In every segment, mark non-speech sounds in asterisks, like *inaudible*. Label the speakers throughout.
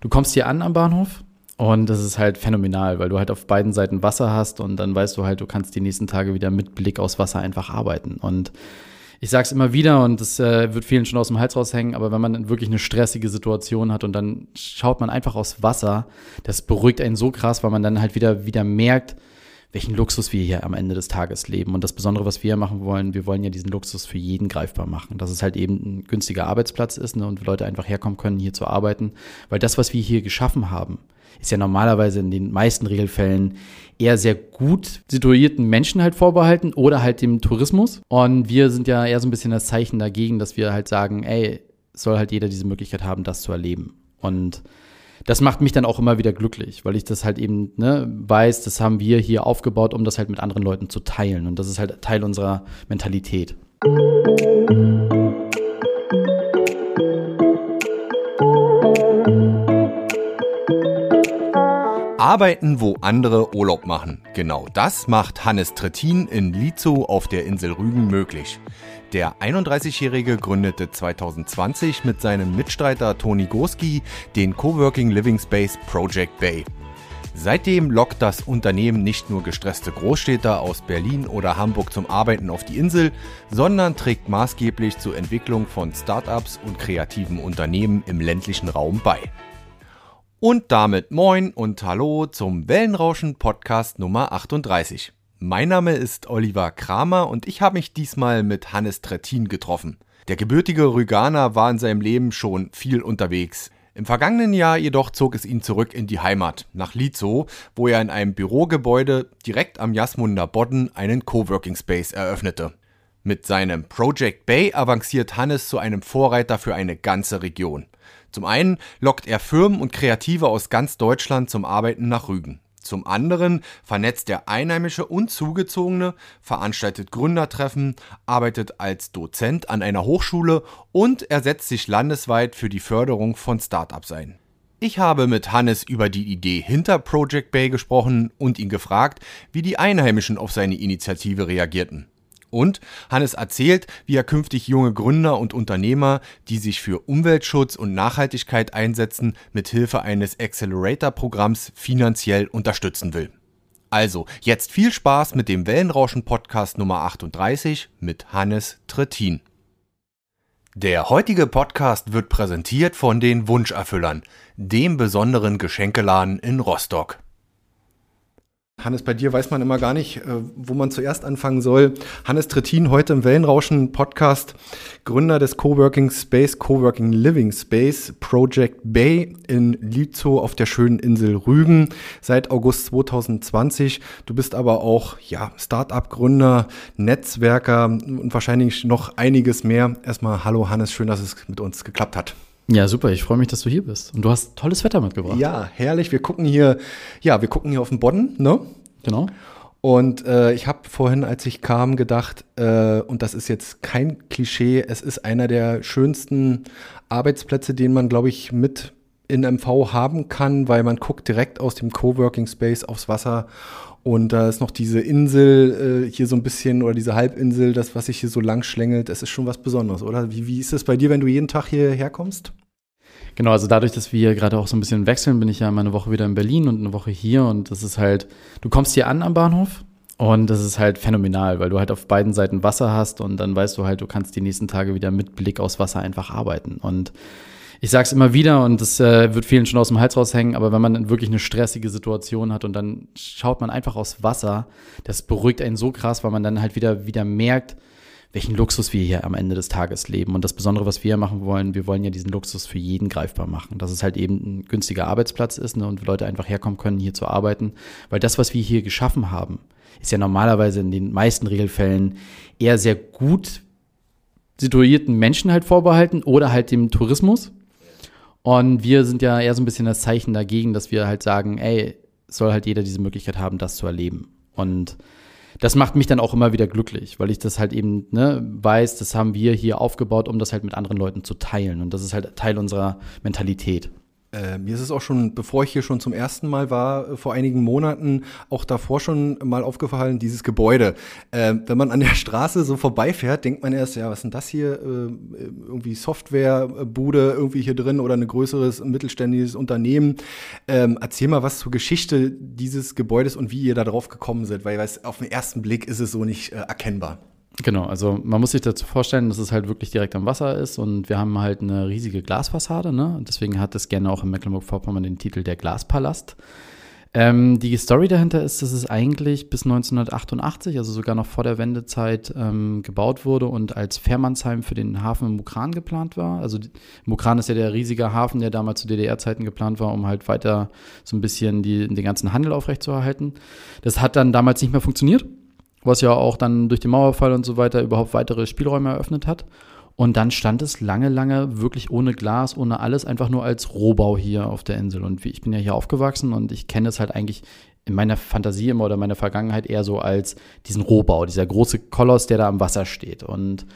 Speaker 1: du kommst hier an am Bahnhof und das ist halt phänomenal, weil du halt auf beiden Seiten Wasser hast und dann weißt du halt, du kannst die nächsten Tage wieder mit Blick aufs Wasser einfach arbeiten. Und ich sage es immer wieder und das äh, wird vielen schon aus dem Hals raushängen, aber wenn man wirklich eine stressige Situation hat und dann schaut man einfach aufs Wasser, das beruhigt einen so krass, weil man dann halt wieder, wieder merkt, welchen Luxus wir hier am Ende des Tages leben. Und das Besondere, was wir machen wollen, wir wollen ja diesen Luxus für jeden greifbar machen. Dass es halt eben ein günstiger Arbeitsplatz ist ne, und Leute einfach herkommen können, hier zu arbeiten. Weil das, was wir hier geschaffen haben, ist ja normalerweise in den meisten Regelfällen eher sehr gut situierten Menschen halt vorbehalten oder halt dem Tourismus. Und wir sind ja eher so ein bisschen das Zeichen dagegen, dass wir halt sagen, ey, soll halt jeder diese Möglichkeit haben, das zu erleben. Und das macht mich dann auch immer wieder glücklich, weil ich das halt eben ne, weiß, das haben wir hier aufgebaut, um das halt mit anderen Leuten zu teilen. Und das ist halt Teil unserer Mentalität.
Speaker 2: Arbeiten, wo andere Urlaub machen. Genau das macht Hannes Trittin in Lizo auf der Insel Rügen möglich. Der 31-Jährige gründete 2020 mit seinem Mitstreiter Toni Goski den Coworking Living Space Project Bay. Seitdem lockt das Unternehmen nicht nur gestresste Großstädter aus Berlin oder Hamburg zum Arbeiten auf die Insel, sondern trägt maßgeblich zur Entwicklung von Startups und kreativen Unternehmen im ländlichen Raum bei. Und damit moin und hallo zum Wellenrauschen Podcast Nummer 38. Mein Name ist Oliver Kramer und ich habe mich diesmal mit Hannes Trettin getroffen. Der gebürtige Rüganer war in seinem Leben schon viel unterwegs. Im vergangenen Jahr jedoch zog es ihn zurück in die Heimat, nach Lizo, wo er in einem Bürogebäude direkt am Jasmunder Bodden einen Coworking Space eröffnete. Mit seinem Project Bay avanciert Hannes zu einem Vorreiter für eine ganze Region. Zum einen lockt er Firmen und Kreative aus ganz Deutschland zum Arbeiten nach Rügen. Zum anderen vernetzt er Einheimische und Zugezogene, veranstaltet Gründertreffen, arbeitet als Dozent an einer Hochschule und er setzt sich landesweit für die Förderung von Startups ein. Ich habe mit Hannes über die Idee hinter Project Bay gesprochen und ihn gefragt, wie die Einheimischen auf seine Initiative reagierten. Und Hannes erzählt, wie er künftig junge Gründer und Unternehmer, die sich für Umweltschutz und Nachhaltigkeit einsetzen, mit Hilfe eines Accelerator-Programms finanziell unterstützen will. Also, jetzt viel Spaß mit dem Wellenrauschen Podcast Nummer 38 mit Hannes Trittin. Der heutige Podcast wird präsentiert von den Wunscherfüllern, dem besonderen Geschenkeladen in Rostock.
Speaker 3: Hannes, bei dir weiß man immer gar nicht, äh, wo man zuerst anfangen soll. Hannes Trittin, heute im Wellenrauschen Podcast, Gründer des Coworking Space, Coworking Living Space, Project Bay in Lizo auf der schönen Insel Rügen seit August 2020. Du bist aber auch, ja, Startup-Gründer, Netzwerker und wahrscheinlich noch einiges mehr. Erstmal hallo Hannes, schön, dass es mit uns geklappt hat.
Speaker 1: Ja, super. Ich freue mich, dass du hier bist. Und du hast tolles Wetter mitgebracht.
Speaker 3: Ja, herrlich. Wir gucken hier, ja, wir gucken hier auf den Bodden, ne?
Speaker 1: Genau.
Speaker 3: Und äh, ich habe vorhin, als ich kam, gedacht, äh, und das ist jetzt kein Klischee, es ist einer der schönsten Arbeitsplätze, den man, glaube ich, mit in MV haben kann, weil man guckt direkt aus dem Coworking Space aufs Wasser und da ist noch diese Insel äh, hier so ein bisschen oder diese Halbinsel, das, was sich hier so lang schlängelt, das ist schon was Besonderes, oder? Wie, wie ist es bei dir, wenn du jeden Tag hierher kommst?
Speaker 1: Genau, also dadurch, dass wir gerade auch so ein bisschen wechseln, bin ich ja mal eine Woche wieder in Berlin und eine Woche hier und das ist halt, du kommst hier an am Bahnhof und das ist halt phänomenal, weil du halt auf beiden Seiten Wasser hast und dann weißt du halt, du kannst die nächsten Tage wieder mit Blick aufs Wasser einfach arbeiten und ich sage es immer wieder und das äh, wird vielen schon aus dem Hals raushängen, aber wenn man wirklich eine stressige Situation hat und dann schaut man einfach aufs Wasser, das beruhigt einen so krass, weil man dann halt wieder, wieder merkt, welchen Luxus wir hier am Ende des Tages leben. Und das Besondere, was wir machen wollen, wir wollen ja diesen Luxus für jeden greifbar machen. Dass es halt eben ein günstiger Arbeitsplatz ist ne, und Leute einfach herkommen können, hier zu arbeiten. Weil das, was wir hier geschaffen haben, ist ja normalerweise in den meisten Regelfällen eher sehr gut situierten Menschen halt vorbehalten oder halt dem Tourismus. Und wir sind ja eher so ein bisschen das Zeichen dagegen, dass wir halt sagen, ey, soll halt jeder diese Möglichkeit haben, das zu erleben. Und das macht mich dann auch immer wieder glücklich, weil ich das halt eben ne, weiß, das haben wir hier aufgebaut, um das halt mit anderen Leuten zu teilen. Und das ist halt Teil unserer Mentalität.
Speaker 2: Äh, mir ist es auch schon, bevor ich hier schon zum ersten Mal war, äh, vor einigen Monaten, auch davor schon mal aufgefallen, dieses Gebäude. Äh, wenn man an der Straße so vorbeifährt, denkt man erst, ja, was ist denn das hier? Äh, irgendwie Softwarebude irgendwie hier drin oder ein größeres mittelständiges Unternehmen. Ähm, erzähl mal was zur Geschichte dieses Gebäudes und wie ihr da drauf gekommen seid, weil weiß, auf den ersten Blick ist es so nicht äh, erkennbar.
Speaker 1: Genau, also man muss sich dazu vorstellen, dass es halt wirklich direkt am Wasser ist und wir haben halt eine riesige Glasfassade, ne? Deswegen hat es gerne auch in Mecklenburg-Vorpommern den Titel der Glaspalast. Ähm, die Story dahinter ist, dass es eigentlich bis 1988, also sogar noch vor der Wendezeit, ähm, gebaut wurde und als Fährmannsheim für den Hafen in Mukran geplant war. Also Mukran ist ja der riesige Hafen, der damals zu DDR-Zeiten geplant war, um halt weiter so ein bisschen die, den ganzen Handel aufrechtzuerhalten. Das hat dann damals nicht mehr funktioniert was ja auch dann durch den Mauerfall und so weiter überhaupt weitere Spielräume eröffnet hat. Und dann stand es lange, lange wirklich ohne Glas, ohne alles, einfach nur als Rohbau hier auf der Insel. Und ich bin ja hier aufgewachsen und ich kenne es halt eigentlich in meiner Fantasie immer oder meiner Vergangenheit eher so als diesen Rohbau, dieser große Koloss, der da am Wasser steht. Und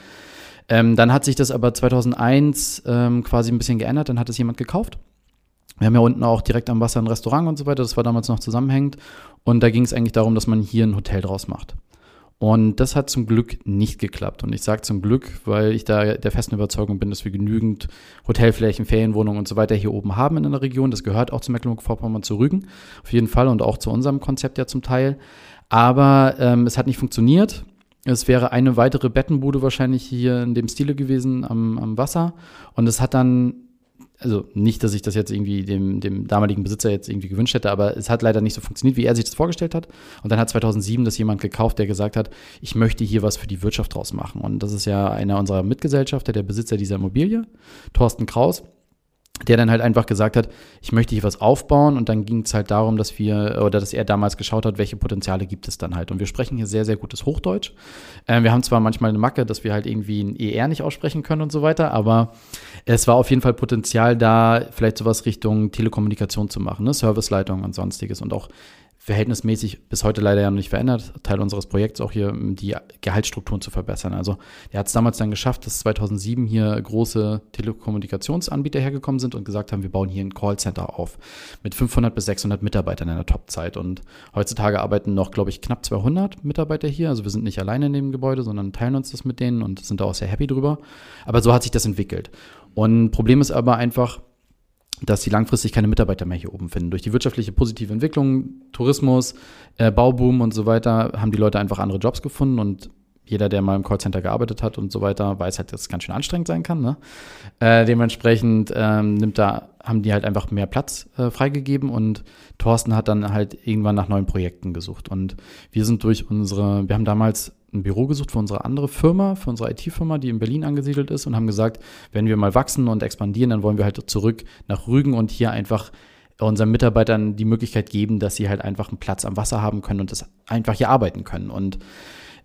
Speaker 1: ähm, dann hat sich das aber 2001 ähm, quasi ein bisschen geändert, dann hat es jemand gekauft. Wir haben ja unten auch direkt am Wasser ein Restaurant und so weiter, das war damals noch zusammenhängend. Und da ging es eigentlich darum, dass man hier ein Hotel draus macht. Und das hat zum Glück nicht geklappt. Und ich sage zum Glück, weil ich da der festen Überzeugung bin, dass wir genügend Hotelflächen, Ferienwohnungen und so weiter hier oben haben in der Region. Das gehört auch zu Mecklenburg-Vorpommern zu Rügen, auf jeden Fall und auch zu unserem Konzept ja zum Teil. Aber ähm, es hat nicht funktioniert. Es wäre eine weitere Bettenbude wahrscheinlich hier in dem Stile gewesen am, am Wasser. Und es hat dann also nicht, dass ich das jetzt irgendwie dem, dem damaligen Besitzer jetzt irgendwie gewünscht hätte, aber es hat leider nicht so funktioniert, wie er sich das vorgestellt hat. Und dann hat 2007 das jemand gekauft, der gesagt hat, ich möchte hier was für die Wirtschaft draus machen. Und das ist ja einer unserer Mitgesellschafter, der Besitzer dieser Immobilie, Thorsten Kraus der dann halt einfach gesagt hat, ich möchte hier was aufbauen und dann ging es halt darum, dass wir oder dass er damals geschaut hat, welche Potenziale gibt es dann halt. Und wir sprechen hier sehr, sehr gutes Hochdeutsch. Ähm, wir haben zwar manchmal eine Macke, dass wir halt irgendwie ein ER nicht aussprechen können und so weiter, aber es war auf jeden Fall Potenzial da, vielleicht sowas Richtung Telekommunikation zu machen, ne? Serviceleitung und sonstiges und auch verhältnismäßig bis heute leider ja noch nicht verändert. Teil unseres Projekts auch hier, die Gehaltsstrukturen zu verbessern. Also er hat es damals dann geschafft, dass 2007 hier große Telekommunikationsanbieter hergekommen sind und gesagt haben, wir bauen hier ein Callcenter auf mit 500 bis 600 Mitarbeitern in der Topzeit. Und heutzutage arbeiten noch, glaube ich, knapp 200 Mitarbeiter hier. Also wir sind nicht alleine in dem Gebäude, sondern teilen uns das mit denen und sind da auch sehr happy drüber. Aber so hat sich das entwickelt. Und Problem ist aber einfach, dass sie langfristig keine Mitarbeiter mehr hier oben finden. Durch die wirtschaftliche positive Entwicklung, Tourismus, äh, Bauboom und so weiter haben die Leute einfach andere Jobs gefunden und jeder, der mal im Callcenter gearbeitet hat und so weiter, weiß halt, dass es ganz schön anstrengend sein kann. Ne? Äh, dementsprechend ähm, nimmt da, haben die halt einfach mehr Platz äh, freigegeben und Thorsten hat dann halt irgendwann nach neuen Projekten gesucht. Und wir sind durch unsere, wir haben damals ein Büro gesucht für unsere andere Firma, für unsere IT-Firma, die in Berlin angesiedelt ist und haben gesagt, wenn wir mal wachsen und expandieren, dann wollen wir halt zurück nach Rügen und hier einfach unseren Mitarbeitern die Möglichkeit geben, dass sie halt einfach einen Platz am Wasser haben können und das einfach hier arbeiten können. Und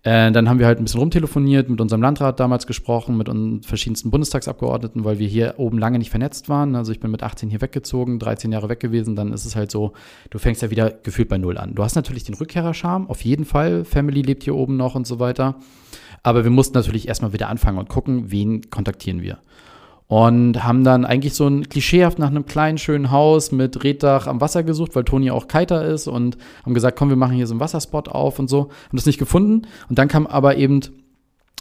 Speaker 1: äh, dann haben wir halt ein bisschen rumtelefoniert, mit unserem Landrat damals gesprochen, mit unseren verschiedensten Bundestagsabgeordneten, weil wir hier oben lange nicht vernetzt waren. Also ich bin mit 18 hier weggezogen, 13 Jahre weg gewesen. Dann ist es halt so, du fängst ja wieder gefühlt bei Null an. Du hast natürlich den Rückkehrerscham, auf jeden Fall. Family lebt hier oben noch und so weiter. Aber wir mussten natürlich erstmal wieder anfangen und gucken, wen kontaktieren wir und haben dann eigentlich so ein klischeehaft nach einem kleinen, schönen Haus mit Reddach am Wasser gesucht, weil Toni auch Kiter ist und haben gesagt, komm, wir machen hier so einen Wasserspot auf und so. Haben das nicht gefunden. Und dann kam aber eben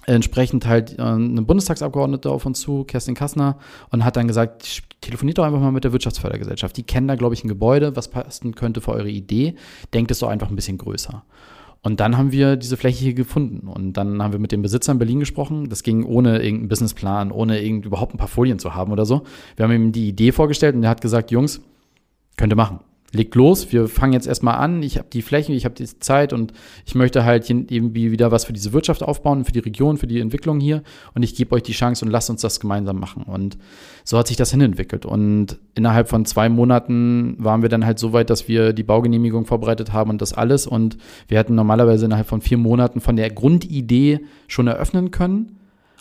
Speaker 1: entsprechend halt äh, eine Bundestagsabgeordnete auf uns zu, Kerstin Kassner, und hat dann gesagt, telefoniert doch einfach mal mit der Wirtschaftsfördergesellschaft. Die kennen da, glaube ich, ein Gebäude, was passen könnte für eure Idee. Denkt es doch einfach ein bisschen größer. Und dann haben wir diese Fläche hier gefunden. Und dann haben wir mit dem Besitzer in Berlin gesprochen. Das ging ohne irgendeinen Businessplan, ohne irgend überhaupt ein paar Folien zu haben oder so. Wir haben ihm die Idee vorgestellt und er hat gesagt, Jungs, könnt ihr machen legt los, wir fangen jetzt erstmal an, ich habe die Flächen, ich habe die Zeit und ich möchte halt irgendwie wieder was für diese Wirtschaft aufbauen, für die Region, für die Entwicklung hier und ich gebe euch die Chance und lasst uns das gemeinsam machen. Und so hat sich das hinentwickelt. Und innerhalb von zwei Monaten waren wir dann halt so weit, dass wir die Baugenehmigung vorbereitet haben und das alles. Und wir hätten normalerweise innerhalb von vier Monaten von der Grundidee schon eröffnen können.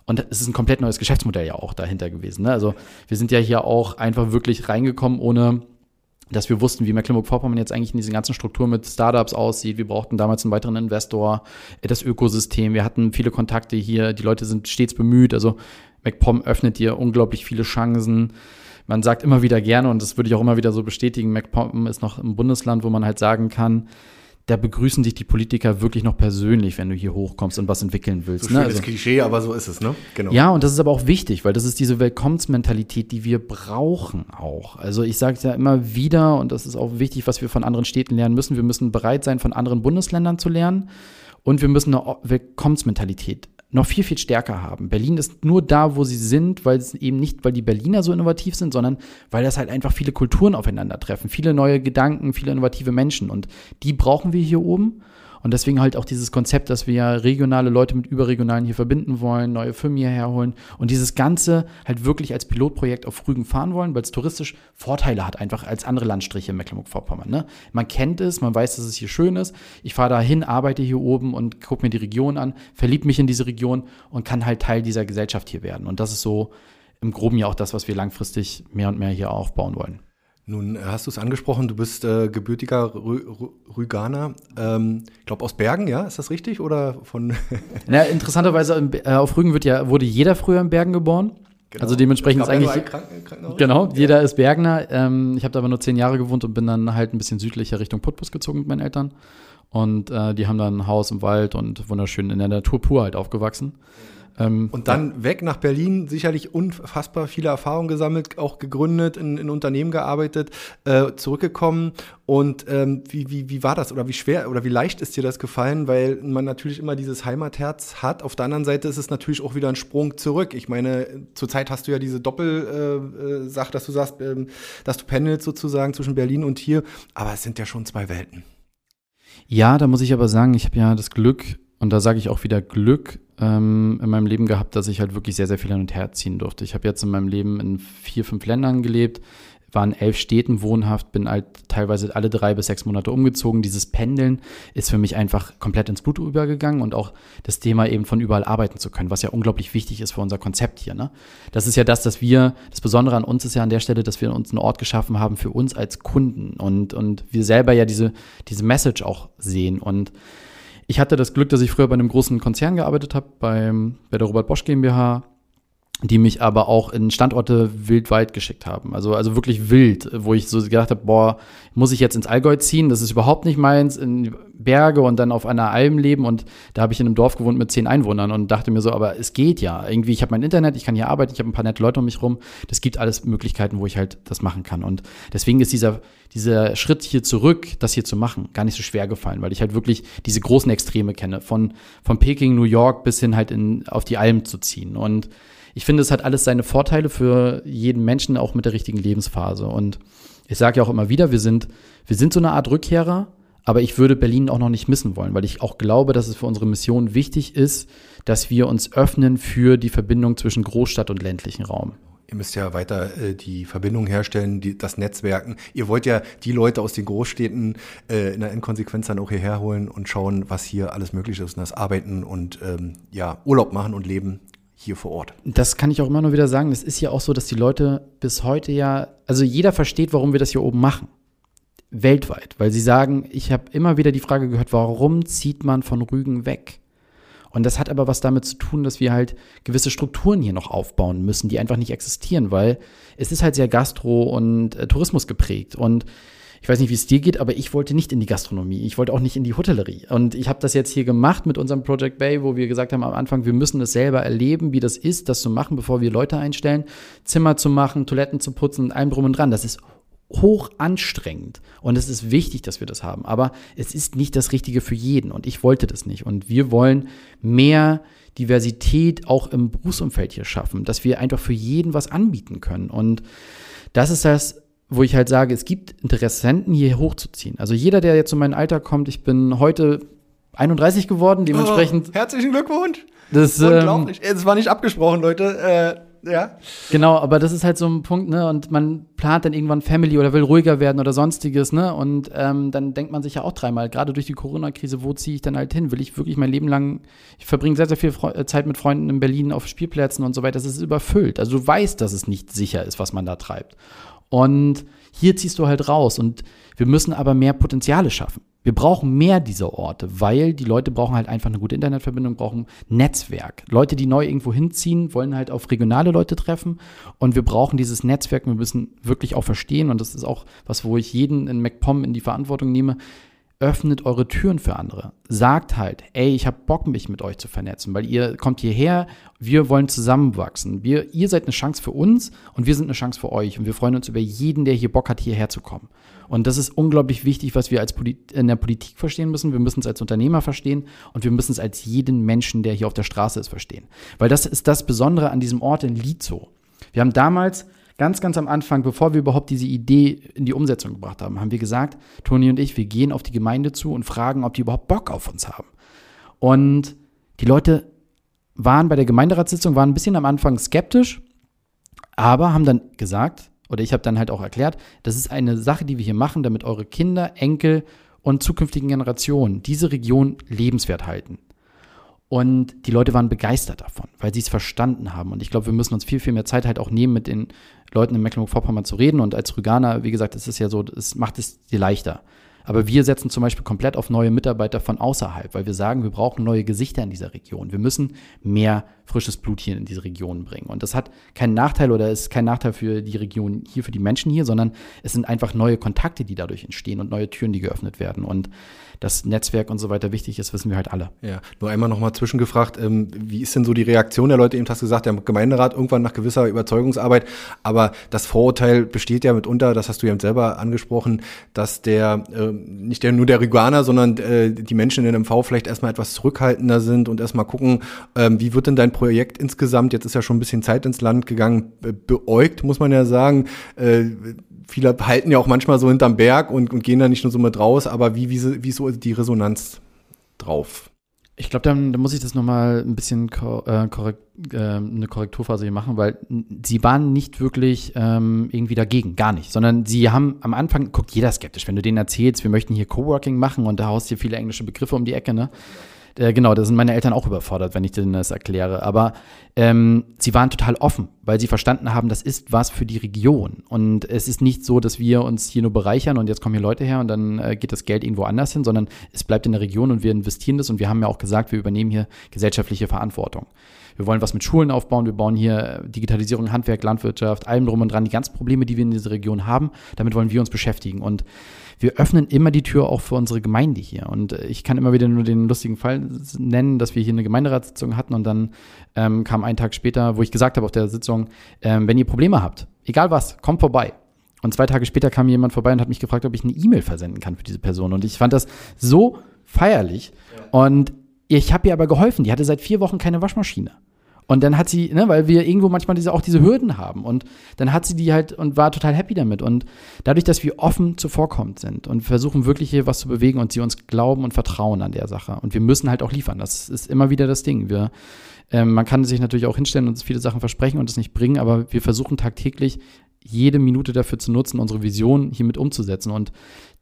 Speaker 1: Und es ist ein komplett neues Geschäftsmodell ja auch dahinter gewesen. Ne? Also wir sind ja hier auch einfach wirklich reingekommen, ohne dass wir wussten, wie Mecklenburg-Vorpommern jetzt eigentlich in diesen ganzen Strukturen mit Startups aussieht. Wir brauchten damals einen weiteren Investor, das Ökosystem. Wir hatten viele Kontakte hier. Die Leute sind stets bemüht. Also MacPom öffnet dir unglaublich viele Chancen. man sagt immer wieder gerne, und das würde ich auch immer wieder so bestätigen, MacPom ist noch ein Bundesland, wo man halt sagen kann, da begrüßen dich die Politiker wirklich noch persönlich, wenn du hier hochkommst und was entwickeln willst.
Speaker 2: So
Speaker 1: ne?
Speaker 2: also, Klischee, aber so ist es, ne?
Speaker 1: Genau. Ja, und das ist aber auch wichtig, weil das ist diese Willkommensmentalität, die wir brauchen auch. Also ich sage es ja immer wieder, und das ist auch wichtig, was wir von anderen Städten lernen müssen. Wir müssen bereit sein, von anderen Bundesländern zu lernen. Und wir müssen eine Willkommensmentalität noch viel, viel stärker haben. Berlin ist nur da, wo sie sind, weil es eben nicht, weil die Berliner so innovativ sind, sondern weil das halt einfach viele Kulturen aufeinandertreffen, viele neue Gedanken, viele innovative Menschen. Und die brauchen wir hier oben. Und deswegen halt auch dieses Konzept, dass wir regionale Leute mit überregionalen hier verbinden wollen, neue Firmen hierher holen und dieses Ganze halt wirklich als Pilotprojekt auf Rügen fahren wollen, weil es touristisch Vorteile hat, einfach als andere Landstriche in Mecklenburg-Vorpommern. Ne? Man kennt es, man weiß, dass es hier schön ist. Ich fahre da hin, arbeite hier oben und gucke mir die Region an, verliebe mich in diese Region und kann halt Teil dieser Gesellschaft hier werden. Und das ist so im Groben ja auch das, was wir langfristig mehr und mehr hier aufbauen wollen.
Speaker 2: Nun äh, hast du es angesprochen, du bist äh, gebürtiger Rü Rüganer. Ähm, ich glaube aus Bergen, ja? Ist das richtig? Oder von. *laughs*
Speaker 1: Na, interessanterweise äh, auf Rügen wird ja, wurde jeder früher in Bergen geboren. Genau. Also dementsprechend ist eigentlich. Kranken Krankenhaus. Genau, ja. jeder ist Bergner. Ähm, ich habe da aber nur zehn Jahre gewohnt und bin dann halt ein bisschen südlicher Richtung Putbus gezogen mit meinen Eltern. Und äh, die haben dann ein Haus im Wald und wunderschön in der Natur pur halt aufgewachsen.
Speaker 2: Ähm, und dann ja. weg nach Berlin, sicherlich unfassbar viele Erfahrungen gesammelt, auch gegründet, in, in Unternehmen gearbeitet, äh, zurückgekommen. Und ähm, wie, wie, wie war das oder wie schwer oder wie leicht ist dir das gefallen? Weil man natürlich immer dieses Heimatherz hat. Auf der anderen Seite ist es natürlich auch wieder ein Sprung zurück. Ich meine, zurzeit hast du ja diese Doppelsache, äh, äh dass du sagst, äh, dass du pendelst sozusagen zwischen Berlin und hier. Aber es sind ja schon zwei Welten.
Speaker 1: Ja, da muss ich aber sagen, ich habe ja das Glück, und da sage ich auch wieder Glück, ähm, in meinem Leben gehabt, dass ich halt wirklich sehr, sehr viel hin und her ziehen durfte. Ich habe jetzt in meinem Leben in vier, fünf Ländern gelebt, war in elf Städten wohnhaft, bin halt teilweise alle drei bis sechs Monate umgezogen. Dieses Pendeln ist für mich einfach komplett ins Blut übergegangen und auch das Thema eben von überall arbeiten zu können, was ja unglaublich wichtig ist für unser Konzept hier. Ne? Das ist ja das, dass wir, das Besondere an uns ist ja an der Stelle, dass wir uns einen Ort geschaffen haben für uns als Kunden und, und wir selber ja diese, diese Message auch sehen und ich hatte das Glück, dass ich früher bei einem großen Konzern gearbeitet habe, beim, bei der Robert Bosch GmbH, die mich aber auch in Standorte wildweit geschickt haben. Also, also wirklich wild, wo ich so gedacht habe, boah, muss ich jetzt ins Allgäu ziehen? Das ist überhaupt nicht meins, in Berge und dann auf einer Alm leben. Und da habe ich in einem Dorf gewohnt mit zehn Einwohnern und dachte mir so, aber es geht ja. Irgendwie, ich habe mein Internet, ich kann hier arbeiten, ich habe ein paar nette Leute um mich rum. Das gibt alles Möglichkeiten, wo ich halt das machen kann. Und deswegen ist dieser, dieser Schritt hier zurück, das hier zu machen, gar nicht so schwer gefallen, weil ich halt wirklich diese großen Extreme kenne. Von, von Peking, New York bis hin halt in, auf die Alm zu ziehen. Und ich finde, es hat alles seine Vorteile für jeden Menschen, auch mit der richtigen Lebensphase. Und ich sage ja auch immer wieder, wir sind, wir sind so eine Art Rückkehrer, aber ich würde Berlin auch noch nicht missen wollen, weil ich auch glaube, dass es für unsere Mission wichtig ist, dass wir uns öffnen für die Verbindung zwischen Großstadt und ländlichen Raum.
Speaker 2: Ihr müsst ja weiter äh, die Verbindung herstellen, die, das Netzwerken. Ihr wollt ja die Leute aus den Großstädten äh, in der Endkonsequenz dann auch hierher holen und schauen, was hier alles möglich ist und das Arbeiten und ähm, ja, Urlaub machen und leben hier vor Ort.
Speaker 1: Das kann ich auch immer nur wieder sagen. Es ist ja auch so, dass die Leute bis heute ja, also jeder versteht, warum wir das hier oben machen weltweit, weil sie sagen, ich habe immer wieder die Frage gehört, warum zieht man von Rügen weg? Und das hat aber was damit zu tun, dass wir halt gewisse Strukturen hier noch aufbauen müssen, die einfach nicht existieren, weil es ist halt sehr Gastro und äh, Tourismus geprägt und ich weiß nicht, wie es dir geht, aber ich wollte nicht in die Gastronomie. Ich wollte auch nicht in die Hotellerie. Und ich habe das jetzt hier gemacht mit unserem Project Bay, wo wir gesagt haben am Anfang, wir müssen es selber erleben, wie das ist, das zu machen, bevor wir Leute einstellen, Zimmer zu machen, Toiletten zu putzen und allem drum und dran. Das ist hoch anstrengend und es ist wichtig, dass wir das haben, aber es ist nicht das Richtige für jeden und ich wollte das nicht und wir wollen mehr Diversität auch im Berufsumfeld hier schaffen, dass wir einfach für jeden was anbieten können und das ist das, wo ich halt sage, es gibt Interessenten hier hochzuziehen. Also jeder, der jetzt zu meinem Alter kommt, ich bin heute 31 geworden, dementsprechend.
Speaker 2: Oh, herzlichen Glückwunsch!
Speaker 1: Das,
Speaker 2: ähm, Unglaublich. Ähm, es war nicht abgesprochen, Leute. Äh, ja.
Speaker 1: Genau, aber das ist halt so ein Punkt, ne? Und man plant dann irgendwann Family oder will ruhiger werden oder sonstiges, ne? Und ähm, dann denkt man sich ja auch dreimal, gerade durch die Corona-Krise, wo ziehe ich dann halt hin? Will ich wirklich mein Leben lang, ich verbringe sehr, sehr viel Fre äh, Zeit mit Freunden in Berlin auf Spielplätzen und so weiter, das ist überfüllt. Also du weißt, dass es nicht sicher ist, was man da treibt. Und hier ziehst du halt raus und wir müssen aber mehr Potenziale schaffen. Wir brauchen mehr dieser Orte, weil die Leute brauchen halt einfach eine gute Internetverbindung, brauchen Netzwerk. Leute, die neu irgendwo hinziehen, wollen halt auf regionale Leute treffen und wir brauchen dieses Netzwerk. Wir müssen wirklich auch verstehen und das ist auch was, wo ich jeden in MacPom in die Verantwortung nehme öffnet eure Türen für andere. Sagt halt, ey, ich habe Bock, mich mit euch zu vernetzen, weil ihr kommt hierher, wir wollen zusammenwachsen. Wir, ihr seid eine Chance für uns und wir sind eine Chance für euch. Und wir freuen uns über jeden, der hier Bock hat, hierher zu kommen. Und das ist unglaublich wichtig, was wir als Polit in der Politik verstehen müssen. Wir müssen es als Unternehmer verstehen und wir müssen es als jeden Menschen, der hier auf der Straße ist, verstehen. Weil das ist das Besondere an diesem Ort in Lizo. Wir haben damals ganz, ganz am Anfang, bevor wir überhaupt diese Idee in die Umsetzung gebracht haben, haben wir gesagt, Toni und ich, wir gehen auf die Gemeinde zu und fragen, ob die überhaupt Bock auf uns haben. Und die Leute waren bei der Gemeinderatssitzung, waren ein bisschen am Anfang skeptisch, aber haben dann gesagt, oder ich habe dann halt auch erklärt, das ist eine Sache, die wir hier machen, damit eure Kinder, Enkel und zukünftigen Generationen diese Region lebenswert halten. Und die Leute waren begeistert davon, weil sie es verstanden haben. Und ich glaube, wir müssen uns viel, viel mehr Zeit halt auch nehmen, mit den Leuten in Mecklenburg-Vorpommern zu reden. Und als Rüganer, wie gesagt, es ist ja so, es macht es dir leichter. Aber wir setzen zum Beispiel komplett auf neue Mitarbeiter von außerhalb, weil wir sagen, wir brauchen neue Gesichter in dieser Region. Wir müssen mehr frisches Blut hier in diese Region bringen. Und das hat keinen Nachteil oder ist kein Nachteil für die Region hier, für die Menschen hier, sondern es sind einfach neue Kontakte, die dadurch entstehen und neue Türen, die geöffnet werden. Und das Netzwerk und so weiter wichtig ist, wissen wir halt alle.
Speaker 2: Ja, nur einmal nochmal zwischengefragt, ähm, wie ist denn so die Reaktion der Leute? Eben hast du gesagt, der Gemeinderat irgendwann nach gewisser Überzeugungsarbeit, aber das Vorurteil besteht ja mitunter, das hast du ja selber angesprochen, dass der, äh, nicht der, nur der Riguaner, sondern äh, die Menschen in MV vielleicht erstmal etwas zurückhaltender sind und erstmal gucken, äh, wie wird denn dein Projekt insgesamt, jetzt ist ja schon ein bisschen Zeit ins Land gegangen, beäugt, muss man ja sagen. Viele halten ja auch manchmal so hinterm Berg und, und gehen da nicht nur so mit raus, aber wie, wie, wie so die Resonanz drauf?
Speaker 1: Ich glaube, dann, dann muss ich das nochmal ein bisschen ko äh, korrekt, äh, eine Korrekturphase hier machen, weil sie waren nicht wirklich ähm, irgendwie dagegen, gar nicht, sondern sie haben am Anfang, guckt jeder skeptisch, wenn du denen erzählst, wir möchten hier Coworking machen und da haust dir viele englische Begriffe um die Ecke, ne? Äh, genau, da sind meine Eltern auch überfordert, wenn ich denen das erkläre. Aber ähm, sie waren total offen, weil sie verstanden haben, das ist was für die Region. Und es ist nicht so, dass wir uns hier nur bereichern und jetzt kommen hier Leute her und dann äh, geht das Geld irgendwo anders hin, sondern es bleibt in der Region und wir investieren das und wir haben ja auch gesagt, wir übernehmen hier gesellschaftliche Verantwortung. Wir wollen was mit Schulen aufbauen, wir bauen hier Digitalisierung, Handwerk, Landwirtschaft, allem drum und dran, die ganzen Probleme, die wir in dieser Region haben, damit wollen wir uns beschäftigen. Und wir öffnen immer die Tür auch für unsere Gemeinde hier. Und ich kann immer wieder nur den lustigen Fall nennen, dass wir hier eine Gemeinderatssitzung hatten und dann ähm, kam ein Tag später, wo ich gesagt habe auf der Sitzung, ähm, wenn ihr Probleme habt, egal was, kommt vorbei. Und zwei Tage später kam jemand vorbei und hat mich gefragt, ob ich eine E-Mail versenden kann für diese Person. Und ich fand das so feierlich. Ja. Und ich habe ihr aber geholfen. Die hatte seit vier Wochen keine Waschmaschine. Und dann hat sie, ne, weil wir irgendwo manchmal diese, auch diese Hürden haben. Und dann hat sie die halt und war total happy damit. Und dadurch, dass wir offen zuvorkommend sind und versuchen wirklich hier was zu bewegen und sie uns glauben und vertrauen an der Sache. Und wir müssen halt auch liefern. Das ist immer wieder das Ding. Wir, ähm, man kann sich natürlich auch hinstellen und viele Sachen versprechen und es nicht bringen, aber wir versuchen tagtäglich jede Minute dafür zu nutzen, unsere Vision hiermit umzusetzen. Und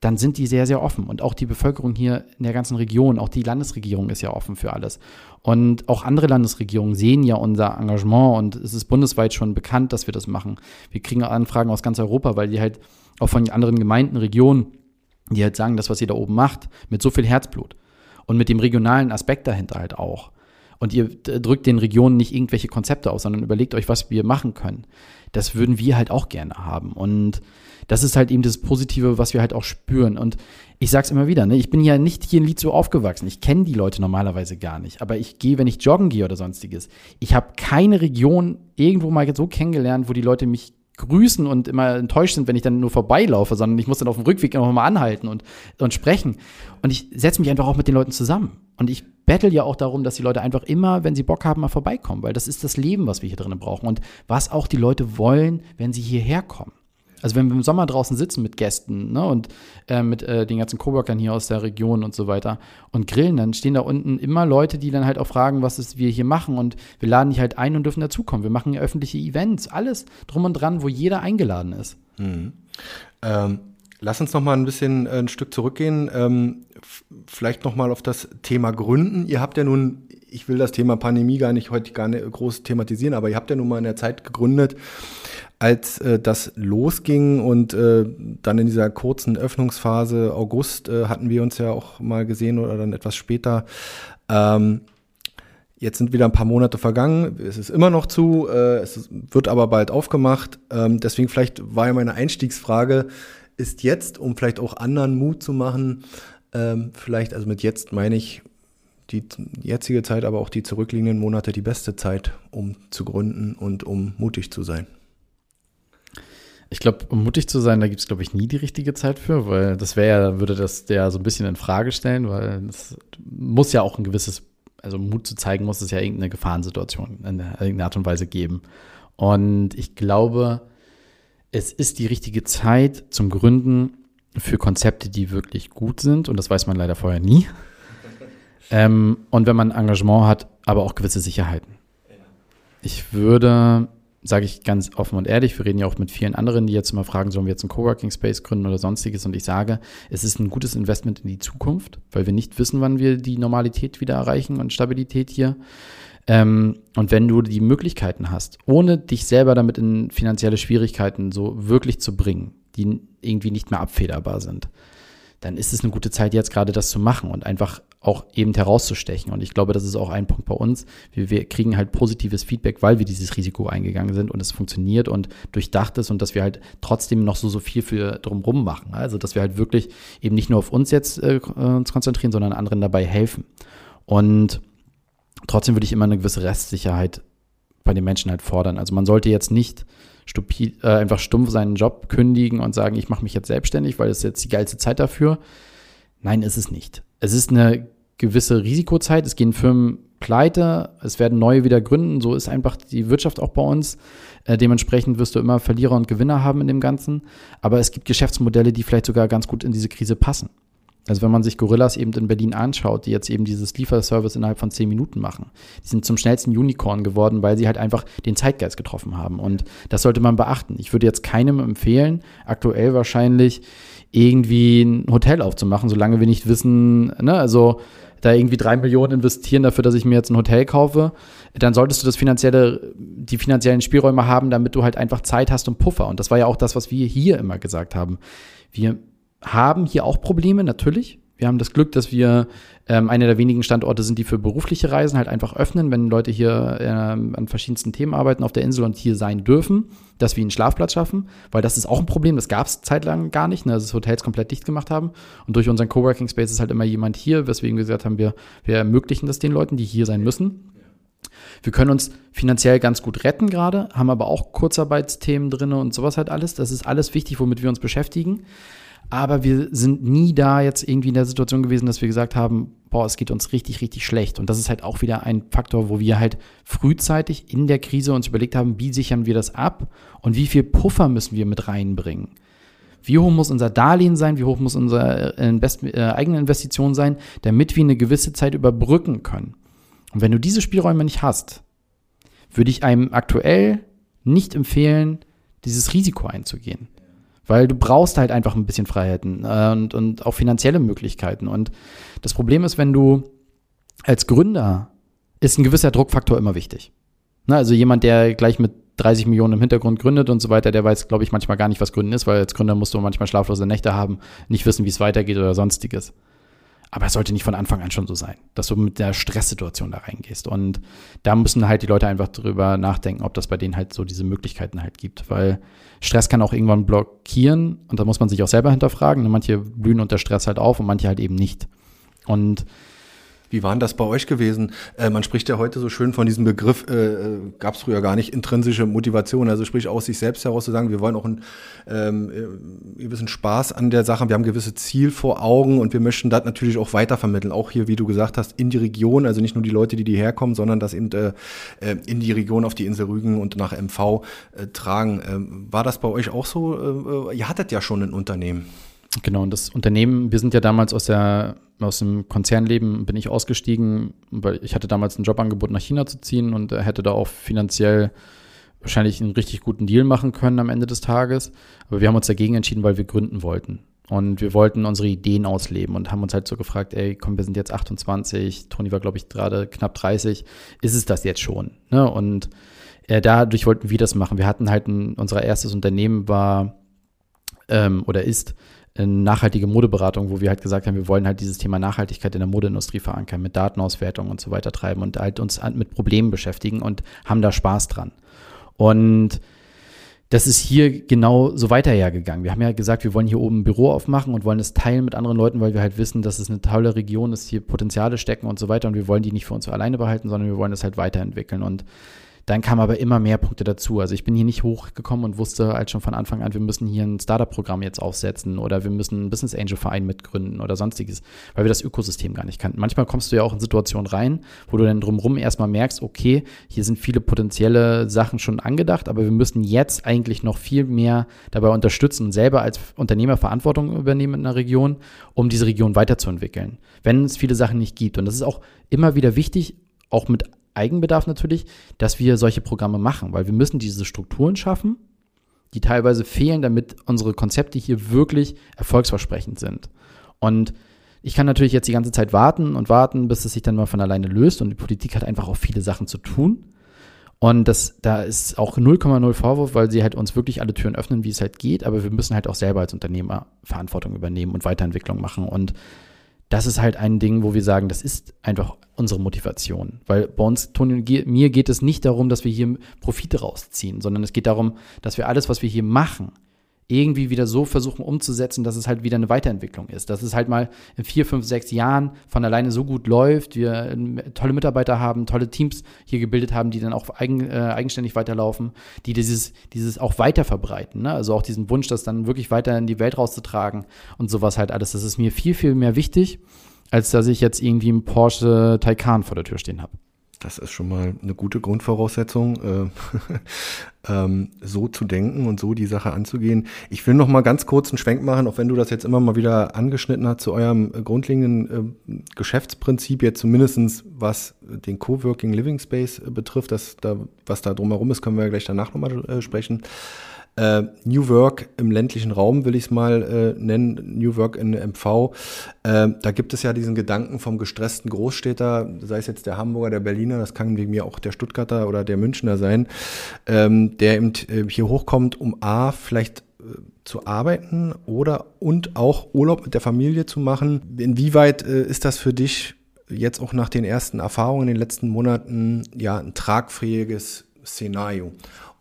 Speaker 1: dann sind die sehr, sehr offen. Und auch die Bevölkerung hier in der ganzen Region, auch die Landesregierung ist ja offen für alles. Und auch andere Landesregierungen sehen ja unser Engagement und es ist bundesweit schon bekannt, dass wir das machen. Wir kriegen Anfragen aus ganz Europa, weil die halt auch von anderen Gemeinden, Regionen, die halt sagen, das, was ihr da oben macht, mit so viel Herzblut und mit dem regionalen Aspekt dahinter halt auch. Und ihr drückt den Regionen nicht irgendwelche Konzepte aus, sondern überlegt euch, was wir machen können. Das würden wir halt auch gerne haben. Und das ist halt eben das Positive, was wir halt auch spüren. Und ich sag's immer wieder, ne, ich bin ja nicht hier in Lied so aufgewachsen. Ich kenne die Leute normalerweise gar nicht. Aber ich gehe, wenn ich joggen gehe oder sonstiges, ich habe keine Region irgendwo mal so kennengelernt, wo die Leute mich grüßen und immer enttäuscht sind, wenn ich dann nur vorbeilaufe, sondern ich muss dann auf dem Rückweg noch mal anhalten und, und sprechen. Und ich setze mich einfach auch mit den Leuten zusammen. Und ich battle ja auch darum, dass die Leute einfach immer, wenn sie Bock haben, mal vorbeikommen, weil das ist das Leben, was wir hier drinnen brauchen und was auch die Leute wollen, wenn sie hierher kommen. Also wenn wir im Sommer draußen sitzen mit Gästen ne, und äh, mit äh, den ganzen Coworkern hier aus der Region und so weiter und grillen, dann stehen da unten immer Leute, die dann halt auch fragen, was ist wir hier machen und wir laden die halt ein und dürfen dazukommen. Wir machen öffentliche Events, alles drum und dran, wo jeder eingeladen ist.
Speaker 2: Mhm. Ähm, lass uns noch mal ein bisschen äh, ein Stück zurückgehen. Ähm, vielleicht noch mal auf das Thema Gründen. Ihr habt ja nun ich will das Thema Pandemie gar nicht heute gar nicht groß thematisieren, aber ihr habt ja nun mal in der Zeit gegründet, als äh, das losging und äh, dann in dieser kurzen Öffnungsphase August äh, hatten wir uns ja auch mal gesehen oder dann etwas später. Ähm, Jetzt sind wieder ein paar Monate vergangen, es ist immer noch zu, äh, es wird aber bald aufgemacht. Ähm, deswegen vielleicht war ja meine Einstiegsfrage, ist jetzt, um vielleicht auch anderen Mut zu machen, ähm, vielleicht, also mit jetzt meine ich die jetzige Zeit, aber auch die zurückliegenden Monate die beste Zeit, um zu gründen und um mutig zu sein?
Speaker 1: Ich glaube, um mutig zu sein, da gibt es, glaube ich, nie die richtige Zeit für, weil das wäre ja, würde das der so ein bisschen in Frage stellen, weil es muss ja auch ein gewisses also Mut zu zeigen, muss es ja irgendeine Gefahrensituation in irgendeiner Art und Weise geben. Und ich glaube, es ist die richtige Zeit zum Gründen für Konzepte, die wirklich gut sind. Und das weiß man leider vorher nie. *laughs* Ähm, und wenn man Engagement hat, aber auch gewisse Sicherheiten. Ich würde sage ich ganz offen und ehrlich, wir reden ja auch mit vielen anderen, die jetzt mal fragen, sollen wir jetzt einen Coworking Space gründen oder sonstiges. Und ich sage, es ist ein gutes Investment in die Zukunft, weil wir nicht wissen, wann wir die Normalität wieder erreichen und Stabilität hier. Ähm, und wenn du die Möglichkeiten hast, ohne dich selber damit in finanzielle Schwierigkeiten so wirklich zu bringen, die irgendwie nicht mehr abfederbar sind, dann ist es eine gute Zeit, jetzt gerade das zu machen und einfach auch eben herauszustechen. Und ich glaube, das ist auch ein Punkt bei uns. Wir, wir, kriegen halt positives Feedback, weil wir dieses Risiko eingegangen sind und es funktioniert und durchdacht ist und dass wir halt trotzdem noch so, so viel für drumrum machen. Also, dass wir halt wirklich eben nicht nur auf uns jetzt äh, uns konzentrieren, sondern anderen dabei helfen. Und trotzdem würde ich immer eine gewisse Restsicherheit bei den Menschen halt fordern. Also man sollte jetzt nicht stupid, äh, einfach stumpf seinen Job kündigen und sagen, ich mache mich jetzt selbstständig, weil es jetzt die geilste Zeit dafür. Nein, ist es nicht. Es ist eine gewisse Risikozeit. Es gehen Firmen pleite, es werden neue wieder gründen. So ist einfach die Wirtschaft auch bei uns. Äh, dementsprechend wirst du immer Verlierer und Gewinner haben in dem Ganzen. Aber es gibt Geschäftsmodelle, die vielleicht sogar ganz gut in diese Krise passen. Also wenn man sich Gorillas eben in Berlin anschaut, die jetzt eben dieses Lieferservice innerhalb von zehn Minuten machen, die sind zum schnellsten Unicorn geworden, weil sie halt einfach den Zeitgeist getroffen haben. Und das sollte man beachten. Ich würde jetzt keinem empfehlen, aktuell wahrscheinlich irgendwie ein Hotel aufzumachen, solange wir nicht wissen, ne, also da irgendwie drei Millionen investieren dafür, dass ich mir jetzt ein Hotel kaufe, dann solltest du das finanzielle, die finanziellen Spielräume haben, damit du halt einfach Zeit hast und Puffer. Und das war ja auch das, was wir hier immer gesagt haben. Wir haben hier auch Probleme, natürlich. Wir haben das Glück, dass wir ähm, einer der wenigen Standorte sind, die für berufliche Reisen halt einfach öffnen, wenn Leute hier ähm, an verschiedensten Themen arbeiten auf der Insel und hier sein dürfen, dass wir einen Schlafplatz schaffen, weil das ist auch ein Problem, das gab es zeitlang gar nicht, ne, dass Hotels komplett dicht gemacht haben. Und durch unseren Coworking Space ist halt immer jemand hier, weswegen wir gesagt haben, wir, wir ermöglichen das den Leuten, die hier sein müssen. Wir können uns finanziell ganz gut retten gerade, haben aber auch Kurzarbeitsthemen drin und sowas halt alles. Das ist alles wichtig, womit wir uns beschäftigen. Aber wir sind nie da jetzt irgendwie in der Situation gewesen, dass wir gesagt haben, boah, es geht uns richtig, richtig schlecht. Und das ist halt auch wieder ein Faktor, wo wir halt frühzeitig in der Krise uns überlegt haben, wie sichern wir das ab und wie viel Puffer müssen wir mit reinbringen. Wie hoch muss unser Darlehen sein? Wie hoch muss unsere Invest äh, eigene Investition sein, damit wir eine gewisse Zeit überbrücken können? Und wenn du diese Spielräume nicht hast, würde ich einem aktuell nicht empfehlen, dieses Risiko einzugehen. Weil du brauchst halt einfach ein bisschen Freiheiten äh, und, und auch finanzielle Möglichkeiten. Und das Problem ist, wenn du als Gründer ist ein gewisser Druckfaktor immer wichtig. Ne, also jemand, der gleich mit 30 Millionen im Hintergrund gründet und so weiter, der weiß, glaube ich, manchmal gar nicht, was Gründen ist, weil als Gründer musst du manchmal schlaflose Nächte haben, nicht wissen, wie es weitergeht oder sonstiges. Aber es sollte nicht von Anfang an schon so sein, dass du mit der Stresssituation da reingehst. Und da müssen halt die Leute einfach drüber nachdenken, ob das bei denen halt so diese Möglichkeiten halt gibt. Weil Stress kann auch irgendwann blockieren und da muss man sich auch selber hinterfragen. Manche blühen unter Stress halt auf und manche halt eben nicht. Und
Speaker 2: wie war denn das bei euch gewesen? Äh, man spricht ja heute so schön von diesem Begriff, äh, äh gab es früher gar nicht, intrinsische Motivation, also sprich aus sich selbst heraus zu sagen, wir wollen auch einen ähm, äh, gewissen Spaß an der Sache, wir haben ein gewisses Ziel vor Augen und wir möchten das natürlich auch weitervermitteln, auch hier, wie du gesagt hast, in die Region, also nicht nur die Leute, die die herkommen, sondern das eben äh, äh in die Region auf die Insel Rügen und nach MV äh, tragen. Ähm, war das bei euch auch so? Äh, ihr hattet ja schon ein Unternehmen.
Speaker 1: Genau, und das Unternehmen, wir sind ja damals aus der aus dem Konzernleben bin ich ausgestiegen, weil ich hatte damals ein Jobangebot nach China zu ziehen und hätte da auch finanziell wahrscheinlich einen richtig guten Deal machen können am Ende des Tages. Aber wir haben uns dagegen entschieden, weil wir gründen wollten. Und wir wollten unsere Ideen ausleben und haben uns halt so gefragt, ey, komm, wir sind jetzt 28, Toni war, glaube ich, gerade knapp 30, ist es das jetzt schon? Ne? Und äh, dadurch wollten wir das machen. Wir hatten halt ein, unser erstes Unternehmen war ähm, oder ist nachhaltige Modeberatung, wo wir halt gesagt haben, wir wollen halt dieses Thema Nachhaltigkeit in der Modeindustrie verankern, mit Datenauswertung und so weiter treiben und halt uns mit Problemen beschäftigen und haben da Spaß dran. Und das ist hier genau so weiterhergegangen. Wir haben ja gesagt, wir wollen hier oben ein Büro aufmachen und wollen es teilen mit anderen Leuten, weil wir halt wissen, dass es eine tolle Region ist, hier Potenziale stecken und so weiter. Und wir wollen die nicht für uns alleine behalten, sondern wir wollen es halt weiterentwickeln. Und dann kamen aber immer mehr Punkte dazu. Also ich bin hier nicht hochgekommen und wusste halt schon von Anfang an, wir müssen hier ein Startup-Programm jetzt aufsetzen oder wir müssen einen Business Angel-Verein mitgründen oder sonstiges, weil wir das Ökosystem gar nicht kannten. Manchmal kommst du ja auch in Situationen rein, wo du dann drumherum erstmal merkst, okay, hier sind viele potenzielle Sachen schon angedacht, aber wir müssen jetzt eigentlich noch viel mehr dabei unterstützen und selber als Unternehmer Verantwortung übernehmen in einer Region, um diese Region weiterzuentwickeln. Wenn es viele Sachen nicht gibt. Und das ist auch immer wieder wichtig, auch mit Eigenbedarf natürlich, dass wir solche Programme machen, weil wir müssen diese Strukturen schaffen, die teilweise fehlen, damit unsere Konzepte hier wirklich erfolgsversprechend sind. Und ich kann natürlich jetzt die ganze Zeit warten und warten, bis es sich dann mal von alleine löst. Und die Politik hat einfach auch viele Sachen zu tun. Und das, da ist auch 0,0 Vorwurf, weil sie halt uns wirklich alle Türen öffnen, wie es halt geht. Aber wir müssen halt auch selber als Unternehmer Verantwortung übernehmen und Weiterentwicklung machen. Und das ist halt ein Ding, wo wir sagen, das ist einfach unsere Motivation. Weil bei uns, Toni und mir, geht es nicht darum, dass wir hier Profite rausziehen, sondern es geht darum, dass wir alles, was wir hier machen, irgendwie wieder so versuchen umzusetzen, dass es halt wieder eine Weiterentwicklung ist. Dass es halt mal in vier, fünf, sechs Jahren von alleine so gut läuft, wir ähm, tolle Mitarbeiter haben, tolle Teams hier gebildet haben, die dann auch eigen, äh, eigenständig weiterlaufen, die dieses, dieses auch weiter verbreiten. Ne? Also auch diesen Wunsch, das dann wirklich weiter in die Welt rauszutragen und sowas halt alles. Das ist mir viel, viel mehr wichtig, als dass ich jetzt irgendwie einen Porsche Taycan vor der Tür stehen habe.
Speaker 2: Das ist schon mal eine gute Grundvoraussetzung, äh, *laughs* ähm, so zu denken und so die Sache anzugehen. Ich will noch mal ganz kurz einen Schwenk machen, auch wenn du das jetzt immer mal wieder angeschnitten hast zu eurem äh, grundlegenden äh, Geschäftsprinzip, jetzt zumindestens was den Coworking Living Space äh, betrifft, das da, was da drumherum ist, können wir ja gleich danach nochmal äh, sprechen. Äh, New Work im ländlichen Raum will ich es mal äh, nennen, New Work in MV. Äh, da gibt es ja diesen Gedanken vom gestressten Großstädter, sei es jetzt der Hamburger, der Berliner, das kann wegen mir auch der Stuttgarter oder der Münchner sein, ähm, der eben äh, hier hochkommt, um A, vielleicht äh, zu arbeiten oder und auch Urlaub mit der Familie zu machen. Inwieweit äh, ist das für dich jetzt auch nach den ersten Erfahrungen in den letzten Monaten ja ein tragfähiges Szenario?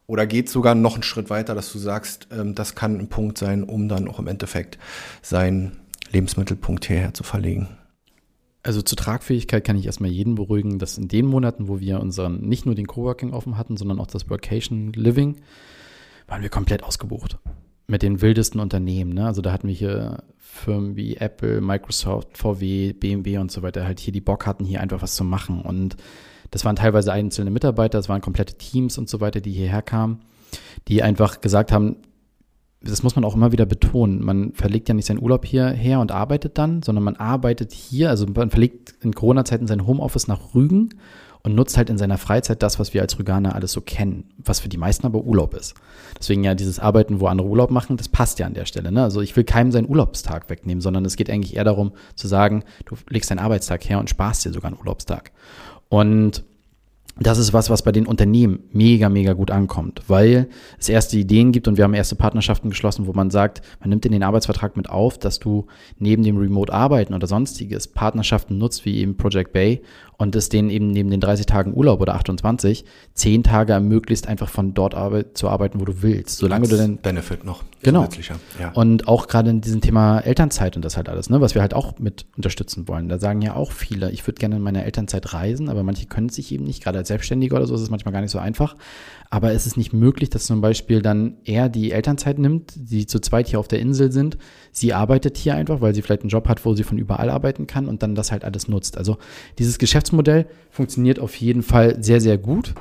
Speaker 2: Oder geht sogar noch einen Schritt weiter, dass du sagst, ähm, das kann ein Punkt sein, um dann auch im Endeffekt seinen Lebensmittelpunkt hierher zu verlegen?
Speaker 1: Also zur Tragfähigkeit kann ich erstmal jeden beruhigen, dass in den Monaten, wo wir unseren nicht nur den Coworking offen hatten, sondern auch das Workation Living, waren wir komplett ausgebucht. Mit den wildesten Unternehmen. Ne? Also da hatten wir hier Firmen wie Apple, Microsoft, VW, BMW und so weiter, halt hier die Bock hatten, hier einfach was zu machen. Und das waren teilweise einzelne Mitarbeiter, das waren komplette Teams und so weiter, die hierher kamen, die einfach gesagt haben, das muss man auch immer wieder betonen. Man verlegt ja nicht seinen Urlaub hierher und arbeitet dann, sondern man arbeitet hier, also man verlegt in Corona-Zeiten sein Homeoffice nach Rügen und nutzt halt in seiner Freizeit das, was wir als Rüganer alles so kennen, was für die meisten aber Urlaub ist. Deswegen ja dieses Arbeiten, wo andere Urlaub machen, das passt ja an der Stelle. Ne? Also ich will keinem seinen Urlaubstag wegnehmen, sondern es geht eigentlich eher darum zu sagen, du legst deinen Arbeitstag her und sparst dir sogar einen Urlaubstag. Und das ist was, was bei den Unternehmen mega, mega gut ankommt, weil es erste Ideen gibt und wir haben erste Partnerschaften geschlossen, wo man sagt, man nimmt in den Arbeitsvertrag mit auf, dass du neben dem Remote-Arbeiten oder sonstiges Partnerschaften nutzt, wie eben Project Bay und es denen eben neben den 30 Tagen Urlaub oder 28 10 Tage ermöglicht, einfach von dort arbeit, zu arbeiten, wo du willst. Solange du denn.
Speaker 2: Benefit noch.
Speaker 1: Genau. Ja. Und auch gerade in diesem Thema Elternzeit und das halt alles, ne, was wir halt auch mit unterstützen wollen. Da sagen ja auch viele, ich würde gerne in meiner Elternzeit reisen, aber manche können es sich eben nicht. Gerade als Selbstständiger oder so ist es manchmal gar nicht so einfach. Aber es ist nicht möglich, dass zum Beispiel dann er die Elternzeit nimmt, die zu zweit hier auf der Insel sind. Sie arbeitet hier einfach, weil sie vielleicht einen Job hat, wo sie von überall arbeiten kann und dann das halt alles nutzt. Also dieses Geschäftsmodell funktioniert auf jeden Fall sehr, sehr gut.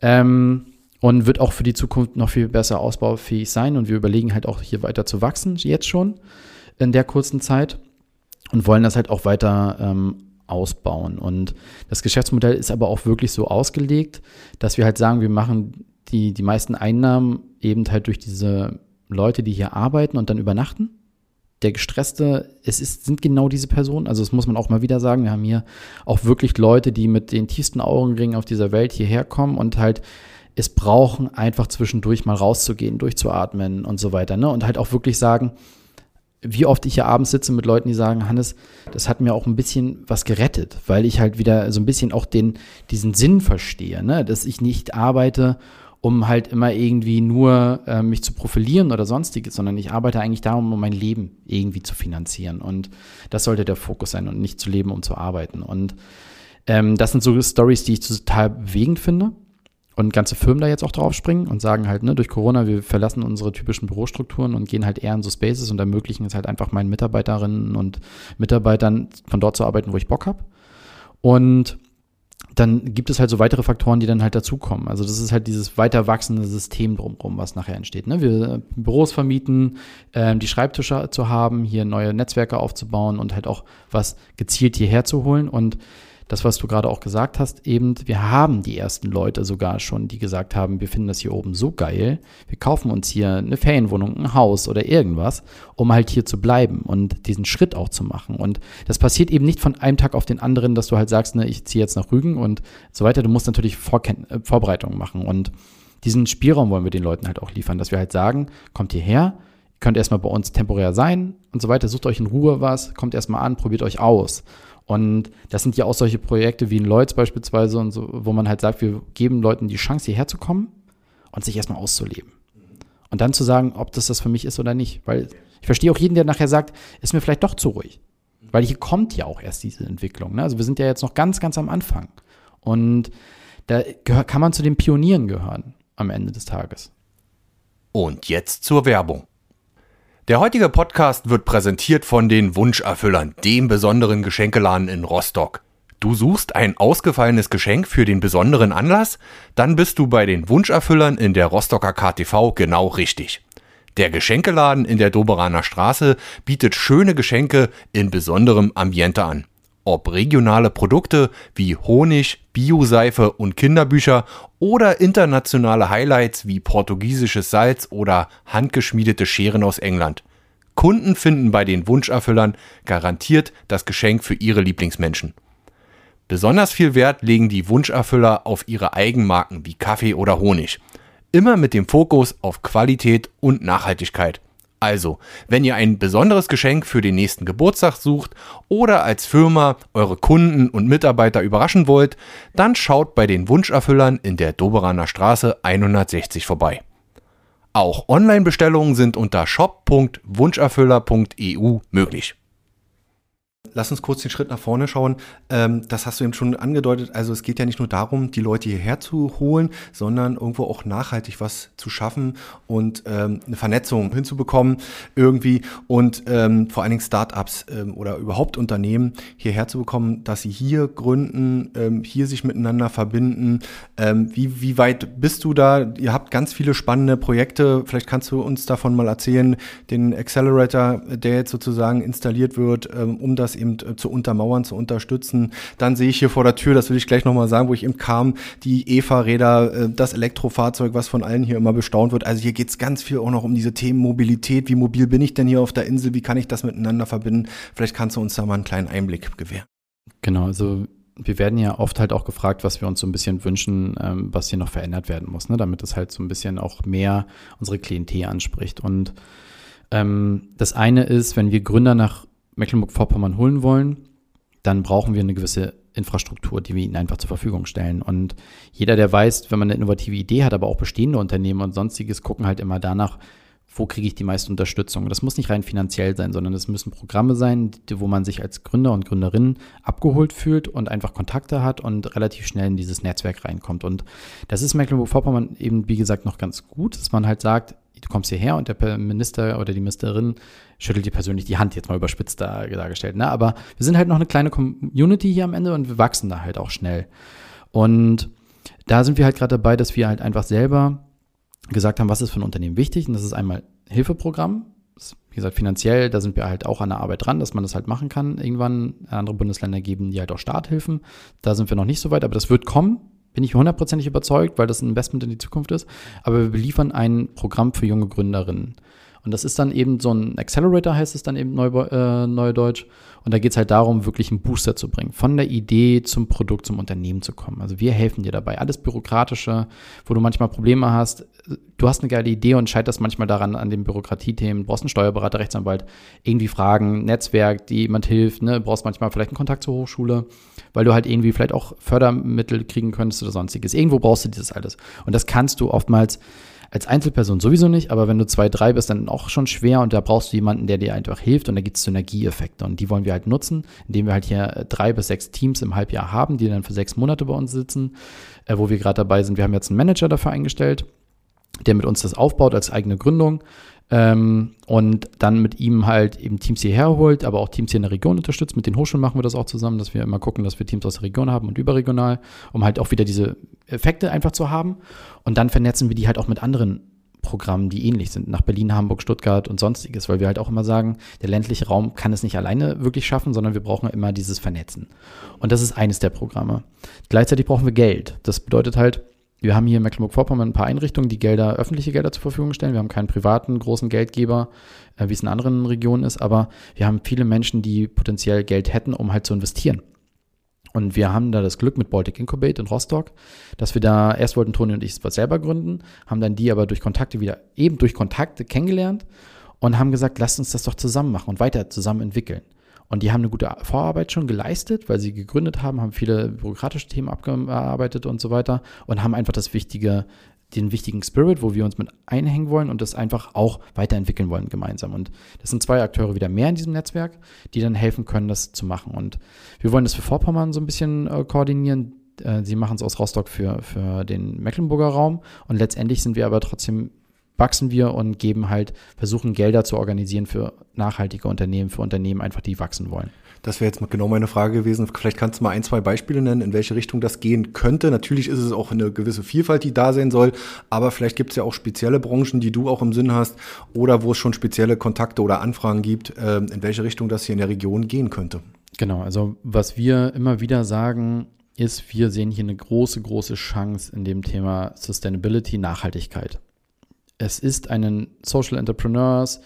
Speaker 1: Ähm, und wird auch für die Zukunft noch viel besser ausbaufähig sein. Und wir überlegen halt auch hier weiter zu wachsen, jetzt schon in der kurzen Zeit und wollen das halt auch weiter ähm, ausbauen. Und das Geschäftsmodell ist aber auch wirklich so ausgelegt, dass wir halt sagen, wir machen die, die meisten Einnahmen eben halt durch diese Leute, die hier arbeiten und dann übernachten. Der gestresste, es ist, sind genau diese Personen, also das muss man auch mal wieder sagen. Wir haben hier auch wirklich Leute, die mit den tiefsten Augenringen auf dieser Welt hierher kommen und halt es brauchen, einfach zwischendurch mal rauszugehen, durchzuatmen und so weiter. Ne? Und halt auch wirklich sagen, wie oft ich hier abends sitze mit Leuten, die sagen, Hannes, das hat mir auch ein bisschen was gerettet, weil ich halt wieder so ein bisschen auch den, diesen Sinn verstehe, ne? dass ich nicht arbeite, um halt immer irgendwie nur äh, mich zu profilieren oder sonstiges, sondern ich arbeite eigentlich darum, um mein Leben irgendwie zu finanzieren. Und das sollte der Fokus sein und nicht zu leben, um zu arbeiten. Und ähm, das sind so Stories, die ich total bewegend finde und ganze Firmen da jetzt auch drauf springen und sagen halt, ne, durch Corona, wir verlassen unsere typischen Bürostrukturen und gehen halt eher in so Spaces und ermöglichen es halt einfach meinen Mitarbeiterinnen und Mitarbeitern von dort zu arbeiten, wo ich Bock habe. Und dann gibt es halt so weitere Faktoren, die dann halt dazukommen. Also das ist halt dieses weiter wachsende System drumherum, was nachher entsteht. Ne? Wir Büros vermieten, ähm, die Schreibtische zu haben, hier neue Netzwerke aufzubauen und halt auch was gezielt hierher zu holen. Und das, was du gerade auch gesagt hast, eben, wir haben die ersten Leute sogar schon, die gesagt haben, wir finden das hier oben so geil, wir kaufen uns hier eine Ferienwohnung, ein Haus oder irgendwas, um halt hier zu bleiben und diesen Schritt auch zu machen. Und das passiert eben nicht von einem Tag auf den anderen, dass du halt sagst, ne, ich ziehe jetzt nach Rügen und so weiter. Du musst natürlich Vorken äh, Vorbereitungen machen und diesen Spielraum wollen wir den Leuten halt auch liefern, dass wir halt sagen, kommt hierher, könnt erstmal bei uns temporär sein und so weiter, sucht euch in Ruhe was, kommt erstmal an, probiert euch aus. Und das sind ja auch solche Projekte wie in Lloyds beispielsweise und so, wo man halt sagt, wir geben Leuten die Chance, hierher zu kommen und sich erstmal auszuleben. Und dann zu sagen, ob das das für mich ist oder nicht. Weil ich verstehe auch jeden, der nachher sagt, ist mir vielleicht doch zu ruhig. Weil hier kommt ja auch erst diese Entwicklung. Ne? Also wir sind ja jetzt noch ganz, ganz am Anfang. Und da kann man zu den Pionieren gehören am Ende des Tages.
Speaker 4: Und jetzt zur Werbung. Der heutige Podcast wird präsentiert von den Wunscherfüllern, dem besonderen Geschenkeladen in Rostock. Du suchst ein ausgefallenes Geschenk für den besonderen Anlass? Dann bist du bei den Wunscherfüllern in der Rostocker KTV genau richtig. Der Geschenkeladen in der Doberaner Straße bietet schöne Geschenke in besonderem Ambiente an. Ob regionale Produkte wie Honig, Bioseife und Kinderbücher oder internationale Highlights wie portugiesisches Salz oder handgeschmiedete Scheren aus England. Kunden finden bei den Wunscherfüllern garantiert das Geschenk für ihre Lieblingsmenschen. Besonders viel Wert legen die Wunscherfüller auf ihre Eigenmarken wie Kaffee oder Honig. Immer mit dem Fokus auf Qualität und Nachhaltigkeit. Also, wenn ihr ein besonderes Geschenk für den nächsten Geburtstag sucht oder als Firma eure Kunden und Mitarbeiter überraschen wollt, dann schaut bei den Wunscherfüllern in der Doberaner Straße 160 vorbei. Auch Online-Bestellungen sind unter shop.wunscherfüller.eu möglich.
Speaker 2: Lass uns kurz den Schritt nach vorne schauen. Ähm, das hast du eben schon angedeutet. Also es geht ja nicht nur darum, die Leute hierher zu holen, sondern irgendwo auch nachhaltig was zu schaffen und ähm, eine Vernetzung hinzubekommen irgendwie und ähm, vor allen Dingen Startups oder überhaupt Unternehmen hierher zu bekommen, dass sie hier gründen, hier sich miteinander verbinden. Wie, wie weit bist du da? Ihr habt ganz viele spannende Projekte. Vielleicht kannst du uns davon mal erzählen, den Accelerator, der jetzt sozusagen installiert wird, um das eben äh, zu untermauern, zu unterstützen. Dann sehe ich hier vor der Tür, das will ich gleich nochmal sagen, wo ich eben kam, die EVA-Räder, äh, das Elektrofahrzeug, was von allen hier immer bestaunt wird. Also hier geht es ganz viel auch noch um diese Themen Mobilität. Wie mobil bin ich denn hier auf der Insel? Wie kann ich das miteinander verbinden? Vielleicht kannst du uns da mal einen kleinen Einblick gewähren.
Speaker 1: Genau, also wir werden ja oft halt auch gefragt, was wir uns so ein bisschen wünschen, ähm, was hier noch verändert werden muss, ne? damit es halt so ein bisschen auch mehr unsere Klientel anspricht. Und ähm, das eine ist, wenn wir Gründer nach Mecklenburg-Vorpommern holen wollen, dann brauchen wir eine gewisse Infrastruktur, die wir ihnen einfach zur Verfügung stellen. Und jeder, der weiß, wenn man eine innovative Idee hat, aber auch bestehende Unternehmen und sonstiges, gucken halt immer danach, wo kriege ich die meiste Unterstützung. Das muss nicht rein finanziell sein, sondern es müssen Programme sein, wo man sich als Gründer und Gründerin abgeholt fühlt und einfach Kontakte hat und relativ schnell in dieses Netzwerk reinkommt. Und das ist Mecklenburg-Vorpommern eben, wie gesagt, noch ganz gut, dass man halt sagt, du kommst hierher und der Minister oder die Ministerin schüttelt dir persönlich die Hand, jetzt mal überspitzt da, dargestellt. Ne? Aber wir sind halt noch eine kleine Community hier am Ende und wir wachsen da halt auch schnell. Und da sind wir halt gerade dabei, dass wir halt einfach selber gesagt haben, was ist für ein Unternehmen wichtig. Und das ist einmal Hilfeprogramm. wie gesagt, finanziell, da sind wir halt auch an der Arbeit dran, dass man das halt machen kann. Irgendwann andere Bundesländer geben die halt auch Starthilfen. Da sind wir noch nicht so weit, aber das wird kommen bin ich hundertprozentig überzeugt, weil das ein Investment in die Zukunft ist. Aber wir beliefern ein Programm für junge Gründerinnen. Und das ist dann eben so ein Accelerator, heißt es dann eben neu, äh, Neudeutsch. Und da geht es halt darum, wirklich einen Booster zu bringen, von der Idee zum Produkt, zum Unternehmen zu kommen. Also wir helfen dir dabei. Alles Bürokratische, wo du manchmal Probleme hast. Du hast eine geile Idee und scheiterst manchmal daran an den Bürokratiethemen. Brauchst einen Steuerberater, Rechtsanwalt, irgendwie Fragen, Netzwerk, die jemand hilft. Ne? Brauchst manchmal vielleicht einen Kontakt zur Hochschule, weil du halt irgendwie vielleicht auch Fördermittel kriegen könntest oder sonstiges. Irgendwo brauchst du dieses alles. Und das kannst du oftmals als Einzelperson sowieso nicht, aber wenn du zwei, drei bist, dann auch schon schwer und da brauchst du jemanden, der dir einfach hilft und da gibt es Synergieeffekte und die wollen wir halt nutzen, indem wir halt hier äh, drei bis sechs Teams im Halbjahr haben, die dann für sechs Monate bei uns sitzen, äh, wo wir gerade dabei sind. Wir haben jetzt einen Manager dafür eingestellt, der mit uns das aufbaut als eigene Gründung. Ähm, und dann mit ihm halt eben Teams hierher holt, aber auch Teams hier in der Region unterstützt. Mit den Hochschulen machen wir das auch zusammen, dass wir immer gucken, dass wir Teams aus der Region haben und überregional, um halt auch wieder diese Effekte einfach zu haben. Und dann vernetzen wir die halt auch mit anderen Programmen, die ähnlich sind, nach Berlin, Hamburg, Stuttgart und sonstiges, weil wir halt auch immer sagen, der ländliche Raum kann es nicht alleine wirklich schaffen, sondern wir brauchen immer dieses Vernetzen. Und das ist eines der Programme. Gleichzeitig brauchen wir Geld. Das bedeutet halt, wir haben hier in Mecklenburg-Vorpommern ein paar Einrichtungen, die Gelder, öffentliche Gelder zur Verfügung stellen. Wir haben keinen privaten großen Geldgeber, äh, wie es in anderen Regionen ist, aber wir haben viele Menschen, die potenziell Geld hätten, um halt zu investieren. Und wir haben da das Glück mit Baltic Incubate in Rostock, dass wir da, erst wollten Toni und ich was selber gründen, haben dann die aber durch Kontakte wieder, eben durch Kontakte kennengelernt und haben gesagt, lasst uns das doch zusammen machen und weiter zusammen entwickeln. Und die haben eine gute Vorarbeit schon geleistet, weil sie gegründet haben, haben viele bürokratische Themen abgearbeitet und so weiter und haben einfach das wichtige, den wichtigen Spirit, wo wir uns mit einhängen wollen und das einfach auch weiterentwickeln wollen gemeinsam. Und das sind zwei Akteure wieder mehr in diesem Netzwerk, die dann helfen können, das zu machen. Und wir wollen das für Vorpommern so ein bisschen äh, koordinieren. Äh, sie machen es aus Rostock für, für den Mecklenburger Raum. Und letztendlich sind wir aber trotzdem wachsen wir und geben halt, versuchen Gelder zu organisieren für nachhaltige Unternehmen, für Unternehmen einfach, die wachsen wollen.
Speaker 2: Das wäre jetzt genau meine Frage gewesen. Vielleicht kannst du mal ein, zwei Beispiele nennen, in welche Richtung das gehen könnte. Natürlich ist es auch eine gewisse Vielfalt, die da sein soll, aber vielleicht gibt es ja auch spezielle Branchen, die du auch im Sinn hast oder wo es schon spezielle Kontakte oder Anfragen gibt, ähm, in welche Richtung das hier in der Region gehen könnte.
Speaker 1: Genau, also was wir immer wieder sagen, ist, wir sehen hier eine große, große Chance in dem Thema Sustainability, Nachhaltigkeit es ist einen Social Entrepreneurs,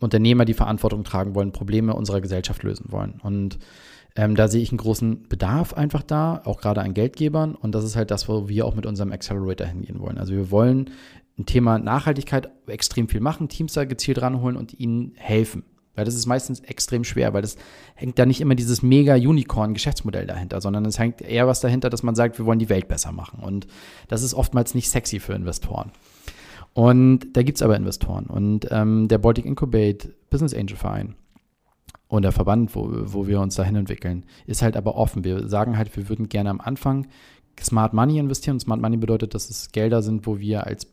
Speaker 1: Unternehmer, die Verantwortung tragen wollen, Probleme unserer Gesellschaft lösen wollen. Und ähm, da sehe ich einen großen Bedarf einfach da, auch gerade an Geldgebern. Und das ist halt das, wo wir auch mit unserem Accelerator hingehen wollen. Also wir wollen ein Thema Nachhaltigkeit extrem viel machen, Teams da gezielt ranholen und ihnen helfen. Weil das ist meistens extrem schwer, weil das hängt da nicht immer dieses mega Unicorn-Geschäftsmodell dahinter, sondern es hängt eher was dahinter, dass man sagt, wir wollen die Welt besser machen. Und das ist oftmals nicht sexy für Investoren. Und da gibt es aber Investoren. Und ähm, der Baltic Incubate Business Angel Verein und der Verband, wo, wo wir uns dahin entwickeln, ist halt aber offen. Wir sagen halt, wir würden gerne am Anfang Smart Money investieren. Und Smart Money bedeutet, dass es Gelder sind, wo wir als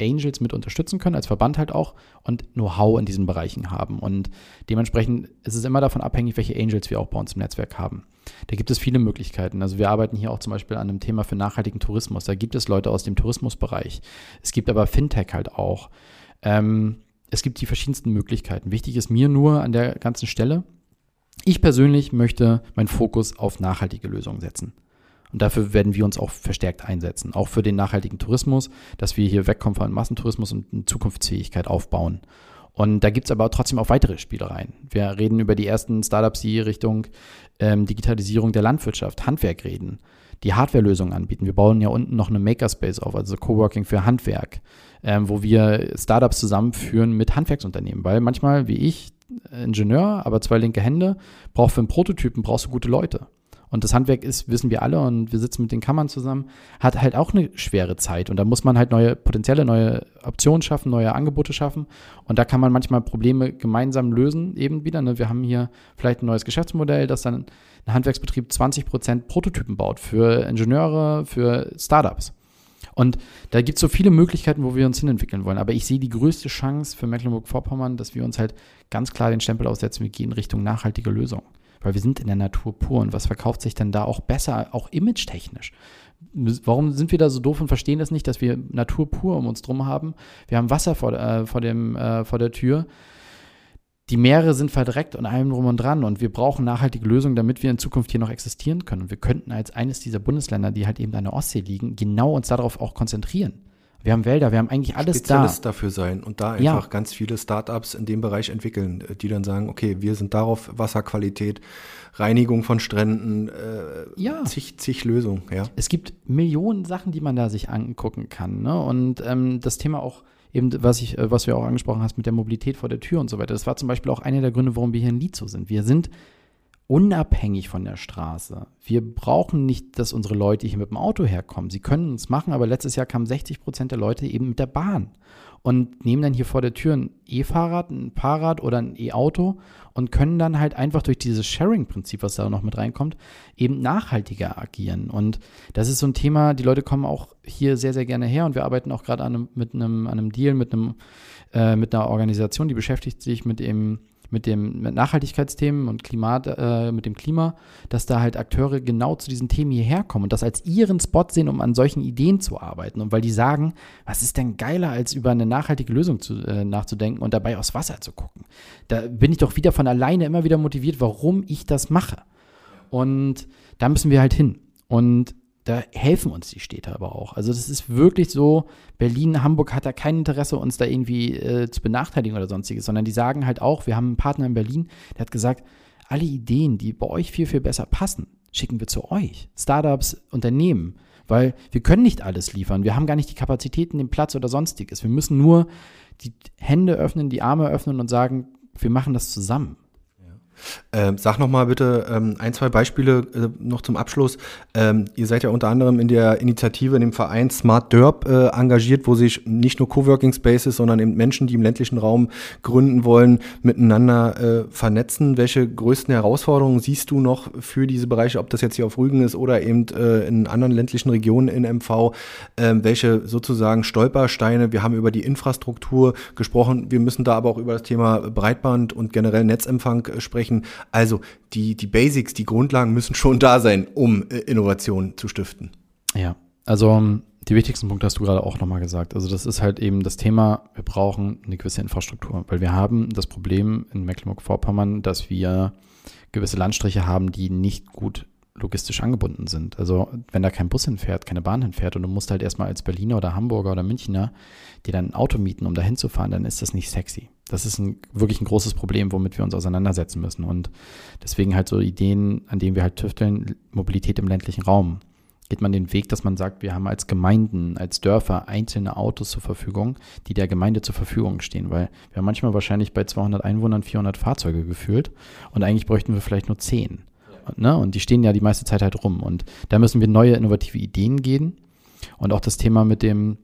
Speaker 1: Angels mit unterstützen können, als Verband halt auch und Know-how in diesen Bereichen haben. Und dementsprechend ist es immer davon abhängig, welche Angels wir auch bei uns im Netzwerk haben. Da gibt es viele Möglichkeiten. Also wir arbeiten hier auch zum Beispiel an einem Thema für nachhaltigen Tourismus. Da gibt es Leute aus dem Tourismusbereich. Es gibt aber Fintech halt auch. Ähm, es gibt die verschiedensten Möglichkeiten. Wichtig ist mir nur an der ganzen Stelle, ich persönlich möchte meinen Fokus auf nachhaltige Lösungen setzen. Und dafür werden wir uns auch verstärkt einsetzen. Auch für den nachhaltigen Tourismus, dass wir hier wegkommen von Massentourismus und eine Zukunftsfähigkeit aufbauen. Und da gibt es aber trotzdem auch weitere Spielereien. Wir reden über die ersten Startups, die Richtung ähm, Digitalisierung der Landwirtschaft, Handwerk reden, die Hardwarelösungen anbieten. Wir bauen ja unten noch eine Makerspace auf, also Coworking für Handwerk, ähm, wo wir Startups zusammenführen mit Handwerksunternehmen. Weil manchmal, wie ich, Ingenieur, aber zwei linke Hände, braucht für einen Prototypen brauchst du gute Leute. Und das Handwerk ist, wissen wir alle, und wir sitzen mit den Kammern zusammen, hat halt auch eine schwere Zeit. Und da muss man halt neue potenzielle, neue Optionen schaffen, neue Angebote schaffen. Und da kann man manchmal Probleme gemeinsam lösen, eben wieder. Ne? Wir haben hier vielleicht ein neues Geschäftsmodell, das dann ein Handwerksbetrieb 20 Prozent Prototypen baut für Ingenieure, für Startups. Und da gibt es so viele Möglichkeiten, wo wir uns hinentwickeln wollen. Aber ich sehe die größte Chance für Mecklenburg-Vorpommern, dass wir uns halt ganz klar den Stempel aussetzen, wir gehen Richtung nachhaltige Lösungen weil wir sind in der Natur pur und was verkauft sich denn da auch besser, auch image-technisch? Warum sind wir da so doof und verstehen das nicht, dass wir Natur pur um uns drum haben? Wir haben Wasser vor, äh, vor, dem, äh, vor der Tür. Die Meere sind verdreckt und allem drum und dran und wir brauchen nachhaltige Lösungen, damit wir in Zukunft hier noch existieren können. Und wir könnten als eines dieser Bundesländer, die halt eben an der Ostsee liegen, genau uns darauf auch konzentrieren. Wir haben Wälder, wir haben eigentlich alles
Speaker 2: Spezialist
Speaker 1: da.
Speaker 2: dafür sein und da einfach
Speaker 1: Ja.
Speaker 2: ganz viele Startups in dem Bereich entwickeln, äh, die dann sagen, okay, wir sind darauf Wasserqualität, Reinigung von Stränden, äh,
Speaker 1: Ja.
Speaker 2: zig, zig Lösungen, ja.
Speaker 1: es gibt Millionen Sachen, die man da sich angucken kann. Ne? Und ähm, das Thema auch eben, was ich, äh, was wir auch angesprochen hast mit der Mobilität vor der Tür und so weiter. Das war zum Beispiel auch einer der Gründe, warum wir hier in Lizo sind. Wir sind unabhängig von der Straße. Wir brauchen nicht, dass unsere Leute hier mit dem Auto herkommen. Sie können es machen, aber letztes Jahr kamen 60 Prozent der Leute eben mit der Bahn und nehmen dann hier vor der Tür ein E-Fahrrad, ein Fahrrad oder ein E-Auto und können dann halt einfach durch dieses Sharing-Prinzip, was da noch mit reinkommt, eben nachhaltiger agieren. Und das ist so ein Thema, die Leute kommen auch hier sehr, sehr gerne her und wir arbeiten auch gerade mit einem, an einem Deal mit einem, äh, mit einer Organisation, die beschäftigt sich mit dem mit dem mit Nachhaltigkeitsthemen und Klimat, äh, mit dem Klima, dass da halt Akteure genau zu diesen Themen hierher kommen und das als ihren Spot sehen, um an solchen Ideen zu arbeiten. Und weil die sagen, was ist denn geiler, als über eine nachhaltige Lösung zu, äh, nachzudenken und dabei aufs Wasser zu gucken. Da bin ich doch wieder von alleine immer wieder motiviert, warum ich das mache. Und da müssen wir halt hin. Und da helfen uns die Städte aber auch. Also das ist wirklich so, Berlin, Hamburg hat da kein Interesse, uns da irgendwie äh, zu benachteiligen oder sonstiges, sondern die sagen halt auch, wir haben einen Partner in Berlin, der hat gesagt, alle Ideen, die bei euch viel, viel besser passen, schicken wir zu euch. Startups, Unternehmen. Weil wir können nicht alles liefern. Wir haben gar nicht die Kapazitäten, den Platz oder sonstiges. Wir müssen nur die Hände öffnen, die Arme öffnen und sagen, wir machen das zusammen.
Speaker 2: Ähm, sag noch mal bitte ähm, ein, zwei Beispiele äh, noch zum Abschluss. Ähm, ihr seid ja unter anderem in der Initiative, in dem Verein Smart Derb äh, engagiert, wo sich nicht nur Coworking Spaces, sondern eben Menschen, die im ländlichen Raum gründen wollen, miteinander äh, vernetzen. Welche größten Herausforderungen siehst du noch für diese Bereiche, ob das jetzt hier auf Rügen ist oder eben äh, in anderen ländlichen Regionen in MV? Ähm, welche sozusagen Stolpersteine? Wir haben über die Infrastruktur gesprochen. Wir müssen da aber auch über das Thema Breitband und generell Netzempfang äh, sprechen. Also die, die Basics, die Grundlagen müssen schon da sein, um äh, Innovation zu stiften.
Speaker 1: Ja, also um, die wichtigsten Punkte hast du gerade auch nochmal gesagt. Also das ist halt eben das Thema, wir brauchen eine gewisse Infrastruktur, weil wir haben das Problem in Mecklenburg-Vorpommern, dass wir gewisse Landstriche haben, die nicht gut logistisch angebunden sind. Also wenn da kein Bus hinfährt, keine Bahn hinfährt und du musst halt erstmal als Berliner oder Hamburger oder Münchner dir dann ein Auto mieten, um da hinzufahren, dann ist das nicht sexy. Das ist ein, wirklich ein großes Problem, womit wir uns auseinandersetzen müssen. Und deswegen halt so Ideen, an denen wir halt tüfteln, Mobilität im ländlichen Raum. Geht man den Weg, dass man sagt, wir haben als Gemeinden, als Dörfer einzelne Autos zur Verfügung, die der Gemeinde zur Verfügung stehen, weil wir haben manchmal wahrscheinlich bei 200 Einwohnern 400 Fahrzeuge gefühlt und eigentlich bräuchten wir vielleicht nur 10. Ne? Und die stehen ja die meiste Zeit halt rum. Und da müssen wir neue innovative Ideen gehen. Und auch das Thema mit dem,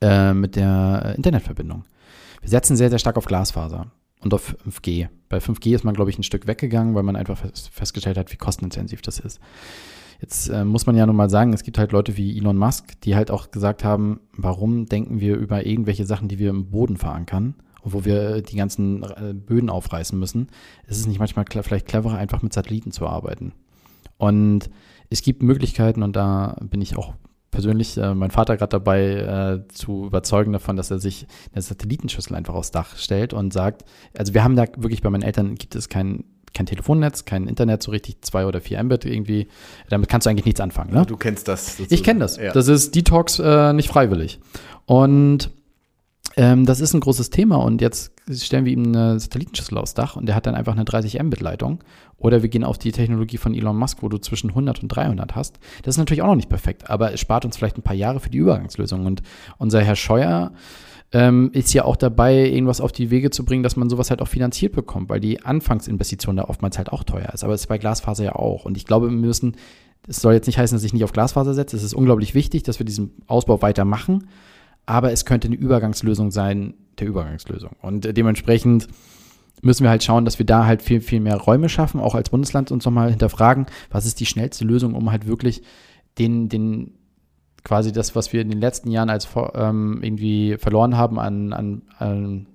Speaker 1: äh, mit der Internetverbindung. Wir setzen sehr, sehr stark auf Glasfaser und auf 5G. Bei 5G ist man, glaube ich, ein Stück weggegangen, weil man einfach fest, festgestellt hat, wie kostenintensiv das ist. Jetzt äh, muss man ja nun mal sagen, es gibt halt Leute wie Elon Musk, die halt auch gesagt haben, warum denken wir über irgendwelche Sachen, die wir im Boden verankern wo wir die ganzen äh, Böden aufreißen müssen. Es ist nicht manchmal vielleicht cleverer, einfach mit Satelliten zu arbeiten. Und es gibt Möglichkeiten und da bin ich auch persönlich äh, mein Vater gerade dabei äh, zu überzeugen davon, dass er sich eine Satellitenschüssel einfach aufs Dach stellt und sagt, also wir haben da wirklich bei meinen Eltern gibt es kein kein Telefonnetz, kein Internet, so richtig zwei oder vier Mbit irgendwie. Damit kannst du eigentlich nichts anfangen. Ne?
Speaker 2: Du kennst das.
Speaker 1: Ich kenne das.
Speaker 2: Ja.
Speaker 1: Das ist Detox äh, nicht freiwillig. Und ähm, das ist ein großes Thema und jetzt stellen wir ihm eine Satellitenschüssel aufs Dach und der hat dann einfach eine 30 Mbit Leitung. Oder wir gehen auf die Technologie von Elon Musk, wo du zwischen 100 und 300 hast. Das ist natürlich auch noch nicht perfekt, aber es spart uns vielleicht ein paar Jahre für die Übergangslösung. Und unser Herr Scheuer ähm, ist ja auch dabei, irgendwas auf die Wege zu bringen, dass man sowas halt auch finanziert bekommt, weil die Anfangsinvestition da oftmals halt auch teuer ist. Aber es ist bei Glasfaser ja auch. Und ich glaube, wir müssen, es soll jetzt nicht heißen, dass ich nicht auf Glasfaser setze. Es ist unglaublich wichtig, dass wir diesen Ausbau weitermachen. Aber es könnte eine Übergangslösung sein, der Übergangslösung. Und äh, dementsprechend müssen wir halt schauen, dass wir da halt viel, viel mehr Räume schaffen, auch als Bundesland uns nochmal hinterfragen, was ist die schnellste Lösung, um halt wirklich den, den, quasi das, was wir in den letzten Jahren als ähm, irgendwie verloren haben an, an, an,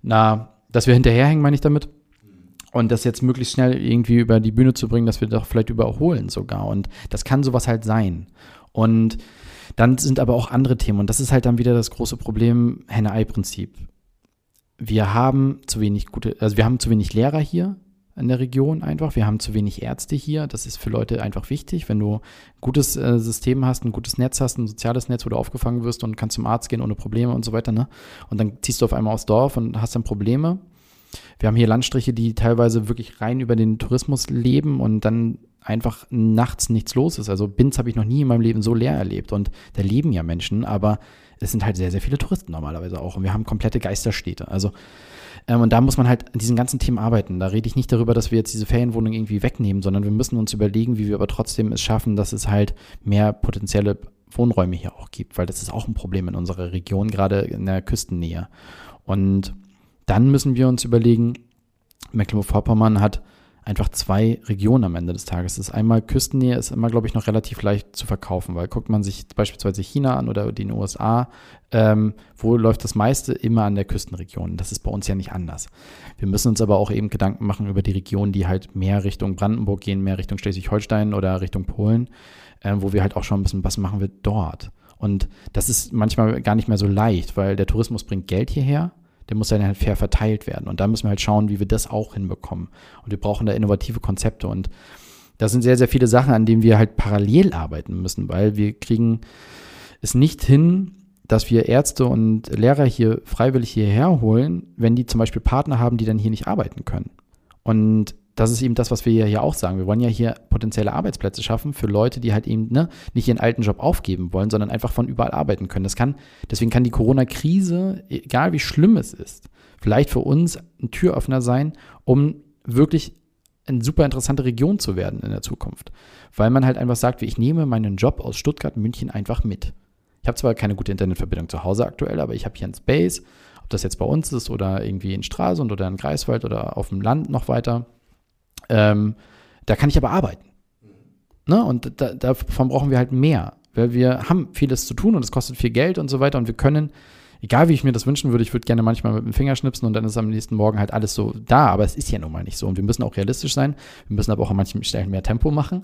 Speaker 1: na, dass wir hinterherhängen, meine ich damit. Und das jetzt möglichst schnell irgendwie über die Bühne zu bringen, dass wir doch vielleicht überholen sogar. Und das kann sowas halt sein. Und dann sind aber auch andere Themen. Und das ist halt dann wieder das große Problem, Henne-Ei-Prinzip. Wir haben zu wenig gute, also wir haben zu wenig Lehrer hier. in der Region einfach. Wir haben zu wenig Ärzte hier. Das ist für Leute einfach wichtig. Wenn du ein gutes äh, System hast, ein gutes Netz hast, ein soziales Netz, wo du aufgefangen wirst und kannst zum Arzt gehen ohne Probleme und so weiter, ne? Und dann ziehst du auf einmal aufs Dorf und hast dann Probleme. Wir haben hier Landstriche, die teilweise wirklich rein über den Tourismus leben und dann einfach nachts nichts los ist. Also Binz habe ich noch nie in meinem Leben so leer erlebt und da leben ja Menschen, aber es sind halt sehr, sehr viele Touristen normalerweise auch und wir haben komplette Geisterstädte. Also ähm, und da muss man halt an diesen ganzen Themen arbeiten. Da rede ich nicht darüber, dass wir jetzt diese Ferienwohnung irgendwie wegnehmen, sondern wir müssen uns überlegen, wie wir aber trotzdem es schaffen, dass es halt mehr potenzielle Wohnräume hier auch gibt, weil das ist auch ein Problem in unserer Region, gerade in der Küstennähe. Und dann müssen wir uns überlegen, Mecklenburg-Vorpommern hat einfach zwei Regionen am Ende des Tages. Ist einmal Küstennähe, ist immer, glaube ich, noch relativ leicht zu verkaufen, weil guckt man sich beispielsweise China an oder den USA, ähm, wo läuft das meiste immer an der Küstenregion. Das ist bei uns ja nicht anders. Wir müssen uns aber auch eben Gedanken machen über die Regionen, die halt mehr Richtung Brandenburg gehen, mehr Richtung Schleswig-Holstein oder Richtung Polen, äh, wo wir halt auch schon ein bisschen, was machen wir dort? Und das ist manchmal gar nicht mehr so leicht, weil der Tourismus bringt Geld hierher der muss dann halt fair verteilt werden. Und da müssen wir halt schauen, wie wir das auch hinbekommen. Und wir brauchen da innovative Konzepte. Und das sind sehr, sehr viele Sachen, an denen wir halt parallel arbeiten müssen, weil wir kriegen es nicht hin, dass wir Ärzte und Lehrer hier freiwillig hierher holen, wenn die zum Beispiel Partner haben, die dann hier nicht arbeiten können. Und das ist eben das, was wir hier auch sagen. Wir wollen ja hier potenzielle Arbeitsplätze schaffen für Leute, die halt eben ne, nicht ihren alten Job aufgeben wollen, sondern einfach von überall arbeiten können. Das kann, deswegen kann die Corona-Krise, egal wie schlimm es ist, vielleicht für uns ein Türöffner sein, um wirklich eine super interessante Region zu werden in der Zukunft. Weil man halt einfach sagt, ich nehme meinen Job aus Stuttgart, München einfach mit. Ich habe zwar keine gute Internetverbindung zu Hause aktuell, aber ich habe hier einen Space, ob das jetzt bei uns ist oder irgendwie in Stralsund oder in Greifswald oder auf dem Land noch weiter ähm, da kann ich aber arbeiten. Ne? Und da, davon brauchen wir halt mehr, weil wir haben vieles zu tun und es kostet viel Geld und so weiter und wir können, egal wie ich mir das wünschen würde, ich würde gerne manchmal mit dem Finger schnipsen und dann ist am nächsten Morgen halt alles so da, aber es ist ja nun mal nicht so und wir müssen auch realistisch sein, wir müssen aber auch an manchen Stellen mehr Tempo machen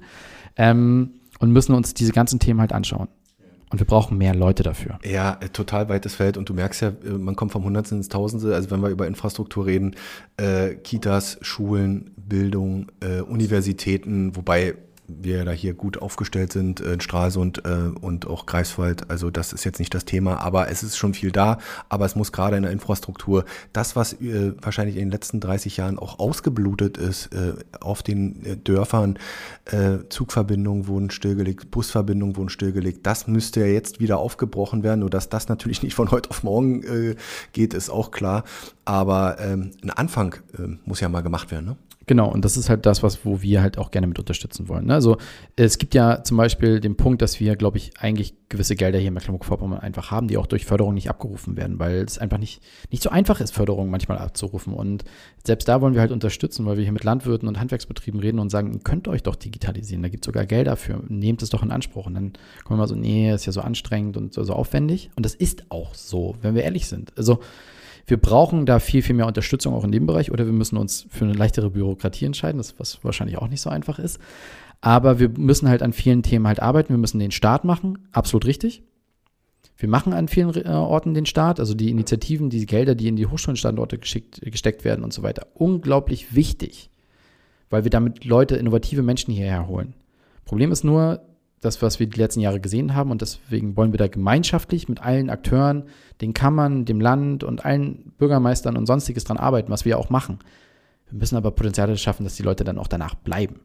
Speaker 1: ähm, und müssen uns diese ganzen Themen halt anschauen. Und wir brauchen mehr Leute dafür.
Speaker 2: Ja, äh, total weites Feld. Und du merkst ja, äh, man kommt vom Hundertsten ins Tausende. Also wenn wir über Infrastruktur reden, äh, Kitas, Schulen, Bildung, äh, Universitäten, wobei wir da hier gut aufgestellt sind in Stralsund äh, und auch Greifswald. Also das ist jetzt nicht das Thema, aber es ist schon viel da. Aber es muss gerade in der Infrastruktur, das, was äh, wahrscheinlich in den letzten 30 Jahren auch ausgeblutet ist, äh, auf den äh, Dörfern, äh, Zugverbindungen wurden stillgelegt, Busverbindungen wurden stillgelegt, das müsste ja jetzt wieder aufgebrochen werden. Nur dass das natürlich nicht von heute auf morgen äh, geht, ist auch klar. Aber ähm, ein Anfang äh, muss ja mal gemacht werden. Ne?
Speaker 1: Genau, und das ist halt das, was, wo wir halt auch gerne mit unterstützen wollen. Ne? Also es gibt ja zum Beispiel den Punkt, dass wir, glaube ich, eigentlich gewisse Gelder hier in Mecklenburg-Vorpommern einfach haben, die auch durch Förderung nicht abgerufen werden, weil es einfach nicht, nicht so einfach ist, Förderung manchmal abzurufen. Und selbst da wollen wir halt unterstützen, weil wir hier mit Landwirten und Handwerksbetrieben reden und sagen, ihr könnt euch doch digitalisieren, da gibt es sogar Gelder für, nehmt es doch in Anspruch. Und dann kommen wir mal so, nee, ist ja so anstrengend und so, so aufwendig. Und das ist auch so, wenn wir ehrlich sind. Also wir brauchen da viel, viel mehr Unterstützung auch in dem Bereich oder wir müssen uns für eine leichtere Bürokratie entscheiden, das, was wahrscheinlich auch nicht so einfach ist. Aber wir müssen halt an vielen Themen halt arbeiten. Wir müssen den Start machen, absolut richtig. Wir machen an vielen äh, Orten den Start, also die Initiativen, die Gelder, die in die Hochschulstandorte geschickt, gesteckt werden und so weiter. Unglaublich wichtig, weil wir damit Leute, innovative Menschen hierher holen. Problem ist nur, das, was wir die letzten Jahre gesehen haben. Und deswegen wollen wir da gemeinschaftlich mit allen Akteuren, den Kammern, dem Land und allen Bürgermeistern und sonstiges dran arbeiten, was wir auch machen. Wir müssen aber Potenziale schaffen, dass die Leute dann auch danach bleiben.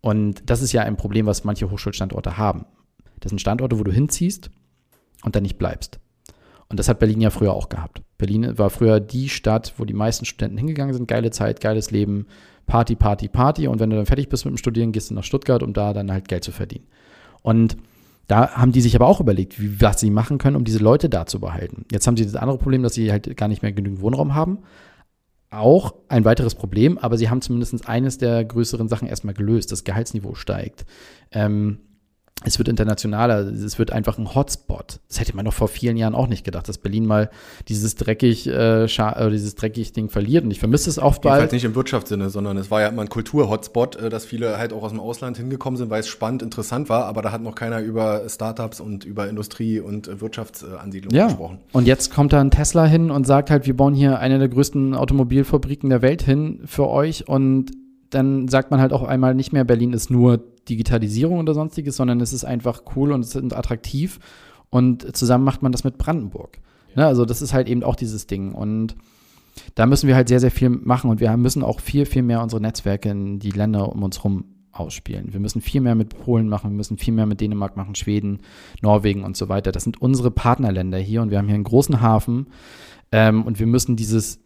Speaker 1: Und das ist ja ein Problem, was manche Hochschulstandorte haben. Das sind Standorte, wo du hinziehst und dann nicht bleibst. Und das hat Berlin ja früher auch gehabt. Berlin war früher die Stadt, wo die meisten Studenten hingegangen sind. Geile Zeit, geiles Leben, Party, Party, Party. Und wenn du dann fertig bist mit dem Studieren, gehst du nach Stuttgart, um da dann halt Geld zu verdienen. Und da haben die sich aber auch überlegt, wie, was sie machen können, um diese Leute da zu behalten. Jetzt haben sie das andere Problem, dass sie halt gar nicht mehr genügend Wohnraum haben. Auch ein weiteres Problem, aber sie haben zumindest eines der größeren Sachen erstmal gelöst. Das Gehaltsniveau steigt. Ähm, es wird internationaler, es wird einfach ein Hotspot. Das hätte man doch vor vielen Jahren auch nicht gedacht, dass Berlin mal dieses dreckig, äh, äh, dieses dreckig Ding verliert. Und ich vermisse es auch bald.
Speaker 2: Jedenfalls nicht im Wirtschaftssinne, sondern es war ja immer ein Kultur-Hotspot, äh, dass viele halt auch aus dem Ausland hingekommen sind, weil es spannend, interessant war, aber da hat noch keiner über Startups und über Industrie und äh, Wirtschaftsansiedlung
Speaker 1: ja.
Speaker 2: gesprochen.
Speaker 1: Und jetzt kommt da ein Tesla hin und sagt halt, wir bauen hier eine der größten Automobilfabriken der Welt hin für euch und dann sagt man halt auch einmal nicht mehr, Berlin ist nur Digitalisierung oder sonstiges, sondern es ist einfach cool und es ist attraktiv. Und zusammen macht man das mit Brandenburg. Ja. Ne, also das ist halt eben auch dieses Ding. Und da müssen wir halt sehr, sehr viel machen und wir müssen auch viel, viel mehr unsere Netzwerke in die Länder um uns herum ausspielen. Wir müssen viel mehr mit Polen machen, wir müssen viel mehr mit Dänemark machen, Schweden, Norwegen und so weiter. Das sind unsere Partnerländer hier und wir haben hier einen großen Hafen ähm, und wir müssen dieses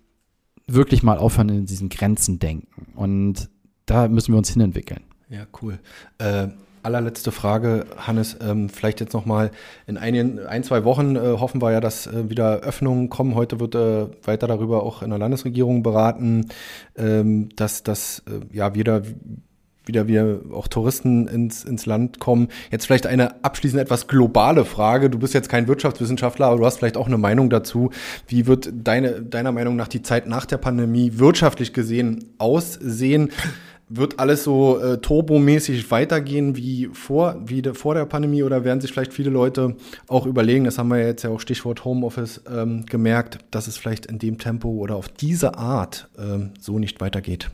Speaker 1: wirklich mal aufhören, in diesen Grenzen denken. Und da müssen wir uns hinentwickeln.
Speaker 2: Ja, cool. Äh, allerletzte Frage, Hannes, ähm, vielleicht jetzt noch mal in einigen, ein, zwei Wochen äh, hoffen wir ja, dass äh, wieder Öffnungen kommen. Heute wird äh, weiter darüber auch in der Landesregierung beraten, ähm, dass, dass äh, ja wieder wieder wir auch Touristen ins, ins Land kommen. Jetzt vielleicht eine abschließend etwas globale Frage. Du bist jetzt kein Wirtschaftswissenschaftler, aber du hast vielleicht auch eine Meinung dazu. Wie wird deine, deiner Meinung nach die Zeit nach der Pandemie wirtschaftlich gesehen aussehen? Wird alles so äh, turbomäßig weitergehen wie vor, wie de, vor der Pandemie oder werden sich vielleicht viele Leute auch überlegen, das haben wir jetzt ja auch Stichwort Homeoffice ähm, gemerkt, dass es vielleicht in dem Tempo oder auf diese Art ähm, so nicht weitergeht?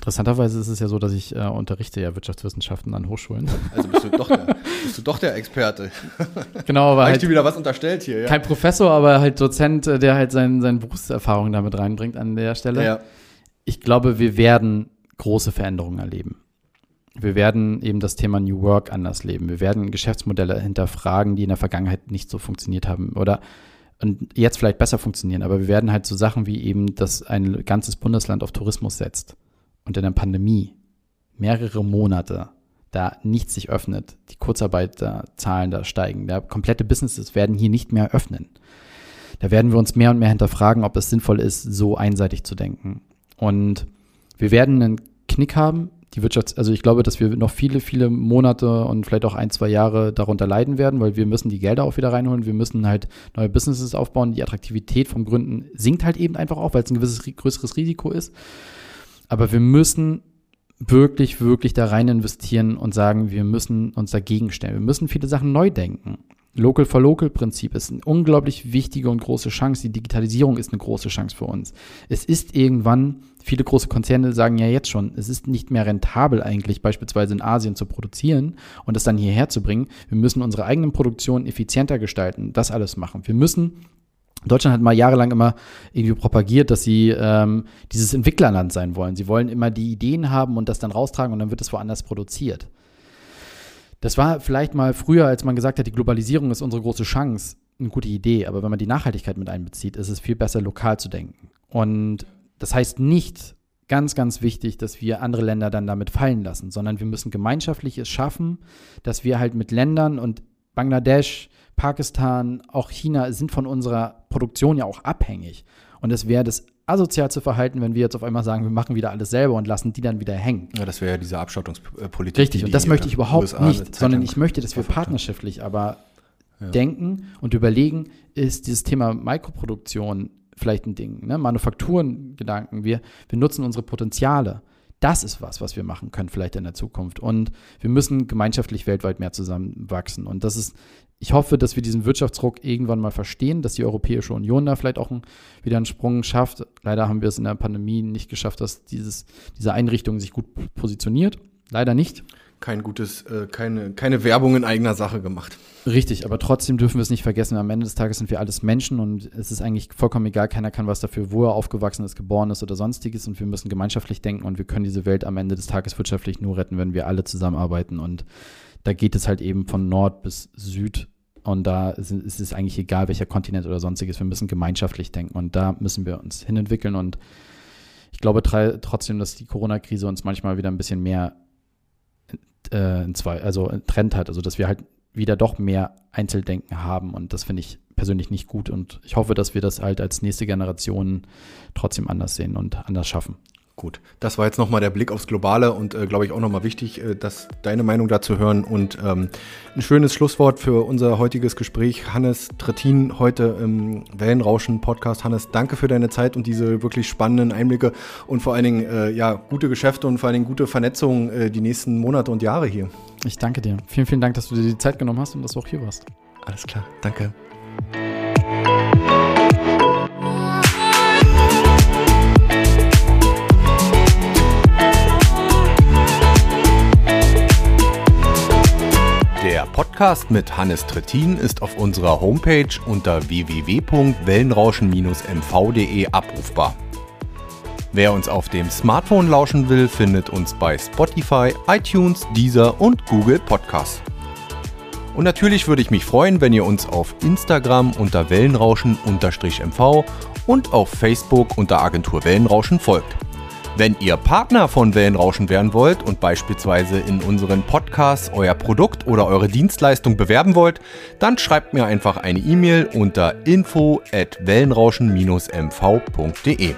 Speaker 1: Interessanterweise ist es ja so, dass ich äh, unterrichte ja Wirtschaftswissenschaften an Hochschulen.
Speaker 2: Also bist du doch der, bist du doch der Experte. *laughs*
Speaker 1: Genau, aber
Speaker 2: Habe halt ich dir wieder was unterstellt hier?
Speaker 1: Ja? Kein Professor, aber halt Dozent, äh, der halt sein, seine Berufserfahrung damit reinbringt an der Stelle. Ja. Ich glaube, wir werden große Veränderungen erleben. Wir werden eben das Thema New Work anders leben. Wir werden Geschäftsmodelle hinterfragen, die in der Vergangenheit nicht so funktioniert haben oder und jetzt vielleicht besser funktionieren. Aber wir werden halt so Sachen wie eben, dass ein ganzes Bundesland auf Tourismus setzt und in der Pandemie mehrere Monate da nichts sich öffnet, die Kurzarbeiterzahlen da steigen, der komplette Businesses werden hier nicht mehr öffnen. Da werden wir uns mehr und mehr hinterfragen, ob es sinnvoll ist, so einseitig zu denken. Und wir werden einen Knick haben. Die Wirtschafts-, also ich glaube, dass wir noch viele, viele Monate und vielleicht auch ein, zwei Jahre darunter leiden werden, weil wir müssen die Gelder auch wieder reinholen. Wir müssen halt neue Businesses aufbauen. Die Attraktivität vom Gründen sinkt halt eben einfach auch, weil es ein gewisses größeres Risiko ist. Aber wir müssen wirklich, wirklich da rein investieren und sagen, wir müssen uns dagegen stellen. Wir müssen viele Sachen neu denken. Local for Local Prinzip ist eine unglaublich wichtige und große Chance. Die Digitalisierung ist eine große Chance für uns. Es ist irgendwann, viele große Konzerne sagen ja jetzt schon, es ist nicht mehr rentabel eigentlich beispielsweise in Asien zu produzieren und das dann hierher zu bringen. Wir müssen unsere eigenen Produktionen effizienter gestalten, das alles machen. Wir müssen Deutschland hat mal jahrelang immer irgendwie propagiert, dass sie ähm, dieses Entwicklerland sein wollen. Sie wollen immer die Ideen haben und das dann raustragen und dann wird es woanders produziert. Das war vielleicht mal früher, als man gesagt hat, die Globalisierung ist unsere große Chance, eine gute Idee. Aber wenn man die Nachhaltigkeit mit einbezieht, ist es viel besser, lokal zu denken. Und das heißt nicht, ganz, ganz wichtig, dass wir andere Länder dann damit fallen lassen, sondern wir müssen gemeinschaftlich es schaffen, dass wir halt mit Ländern und Bangladesch, Pakistan, auch China sind von unserer Produktion ja auch abhängig. Und es wäre das asozial zu verhalten, wenn wir jetzt auf einmal sagen, wir machen wieder alles selber und lassen die dann wieder hängen.
Speaker 2: Ja, das wäre ja diese Abschottungspolitik.
Speaker 1: Richtig, und das möchte ich überhaupt USA nicht, sondern ich möchte, dass wir partnerschaftlich aber ja. denken und überlegen, ist dieses Thema Mikroproduktion vielleicht ein Ding, ne? Manufakturengedanken, wir, wir nutzen unsere Potenziale. Das ist was, was wir machen können, vielleicht in der Zukunft. Und wir müssen gemeinschaftlich weltweit mehr zusammenwachsen. Und das ist ich hoffe, dass wir diesen Wirtschaftsruck irgendwann mal verstehen, dass die Europäische Union da vielleicht auch ein, wieder einen Sprung schafft. Leider haben wir es in der Pandemie nicht geschafft, dass dieses, diese Einrichtung sich gut positioniert. Leider nicht.
Speaker 2: Kein gutes, äh, keine, keine Werbung in eigener Sache gemacht.
Speaker 1: Richtig, aber trotzdem dürfen wir es nicht vergessen. Am Ende des Tages sind wir alles Menschen und es ist eigentlich vollkommen egal, keiner kann was dafür, wo er aufgewachsen ist, geboren ist oder sonstiges. Und wir müssen gemeinschaftlich denken und wir können diese Welt am Ende des Tages wirtschaftlich nur retten, wenn wir alle zusammenarbeiten. Und da geht es halt eben von Nord bis Süd. Und da ist, es eigentlich egal, welcher Kontinent oder sonstiges. Wir müssen gemeinschaftlich denken und da müssen wir uns hinentwickeln. Und ich glaube trotzdem, dass die Corona-Krise uns manchmal wieder ein bisschen mehr äh, in zwei, also Trend hat. Also dass wir halt wieder doch mehr Einzeldenken haben. Und das finde ich persönlich nicht gut. Und ich hoffe, dass wir das halt als nächste Generation trotzdem anders sehen und anders schaffen.
Speaker 5: Gut, das war jetzt nochmal der Blick aufs Globale und äh, glaube ich auch nochmal wichtig, äh, dass deine Meinung dazu hören. Und ähm, ein schönes Schlusswort für unser heutiges Gespräch. Hannes Trittin heute im Wellenrauschen-Podcast. Hannes, danke für deine Zeit und diese wirklich spannenden Einblicke und vor allen Dingen äh, ja, gute Geschäfte und vor allen Dingen gute Vernetzung äh, die nächsten Monate und Jahre hier.
Speaker 1: Ich danke dir. Vielen, vielen Dank, dass du dir die Zeit genommen hast und dass du auch hier warst.
Speaker 5: Alles klar, danke.
Speaker 2: Podcast mit Hannes Trittin ist auf unserer Homepage unter www.wellenrauschen-mv.de abrufbar. Wer uns auf dem Smartphone lauschen will, findet uns bei Spotify, iTunes, Deezer und Google Podcasts. Und natürlich würde ich mich freuen, wenn ihr uns auf Instagram unter Wellenrauschen-MV und auf Facebook unter Agentur Wellenrauschen folgt. Wenn ihr Partner von Wellenrauschen werden wollt und beispielsweise in unseren Podcasts euer Produkt oder eure Dienstleistung bewerben wollt, dann schreibt mir einfach eine E-Mail unter info at wellenrauschen-mv.de.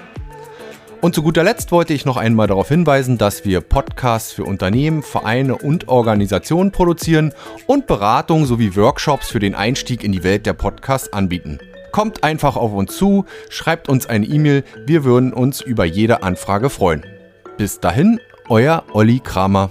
Speaker 2: Und zu guter Letzt wollte ich noch einmal darauf hinweisen, dass wir Podcasts für Unternehmen, Vereine und Organisationen produzieren und Beratung sowie Workshops für den Einstieg in die Welt der Podcasts anbieten. Kommt einfach auf uns zu, schreibt uns eine E-Mail, wir würden uns über jede Anfrage freuen. Bis dahin, euer Olli Kramer.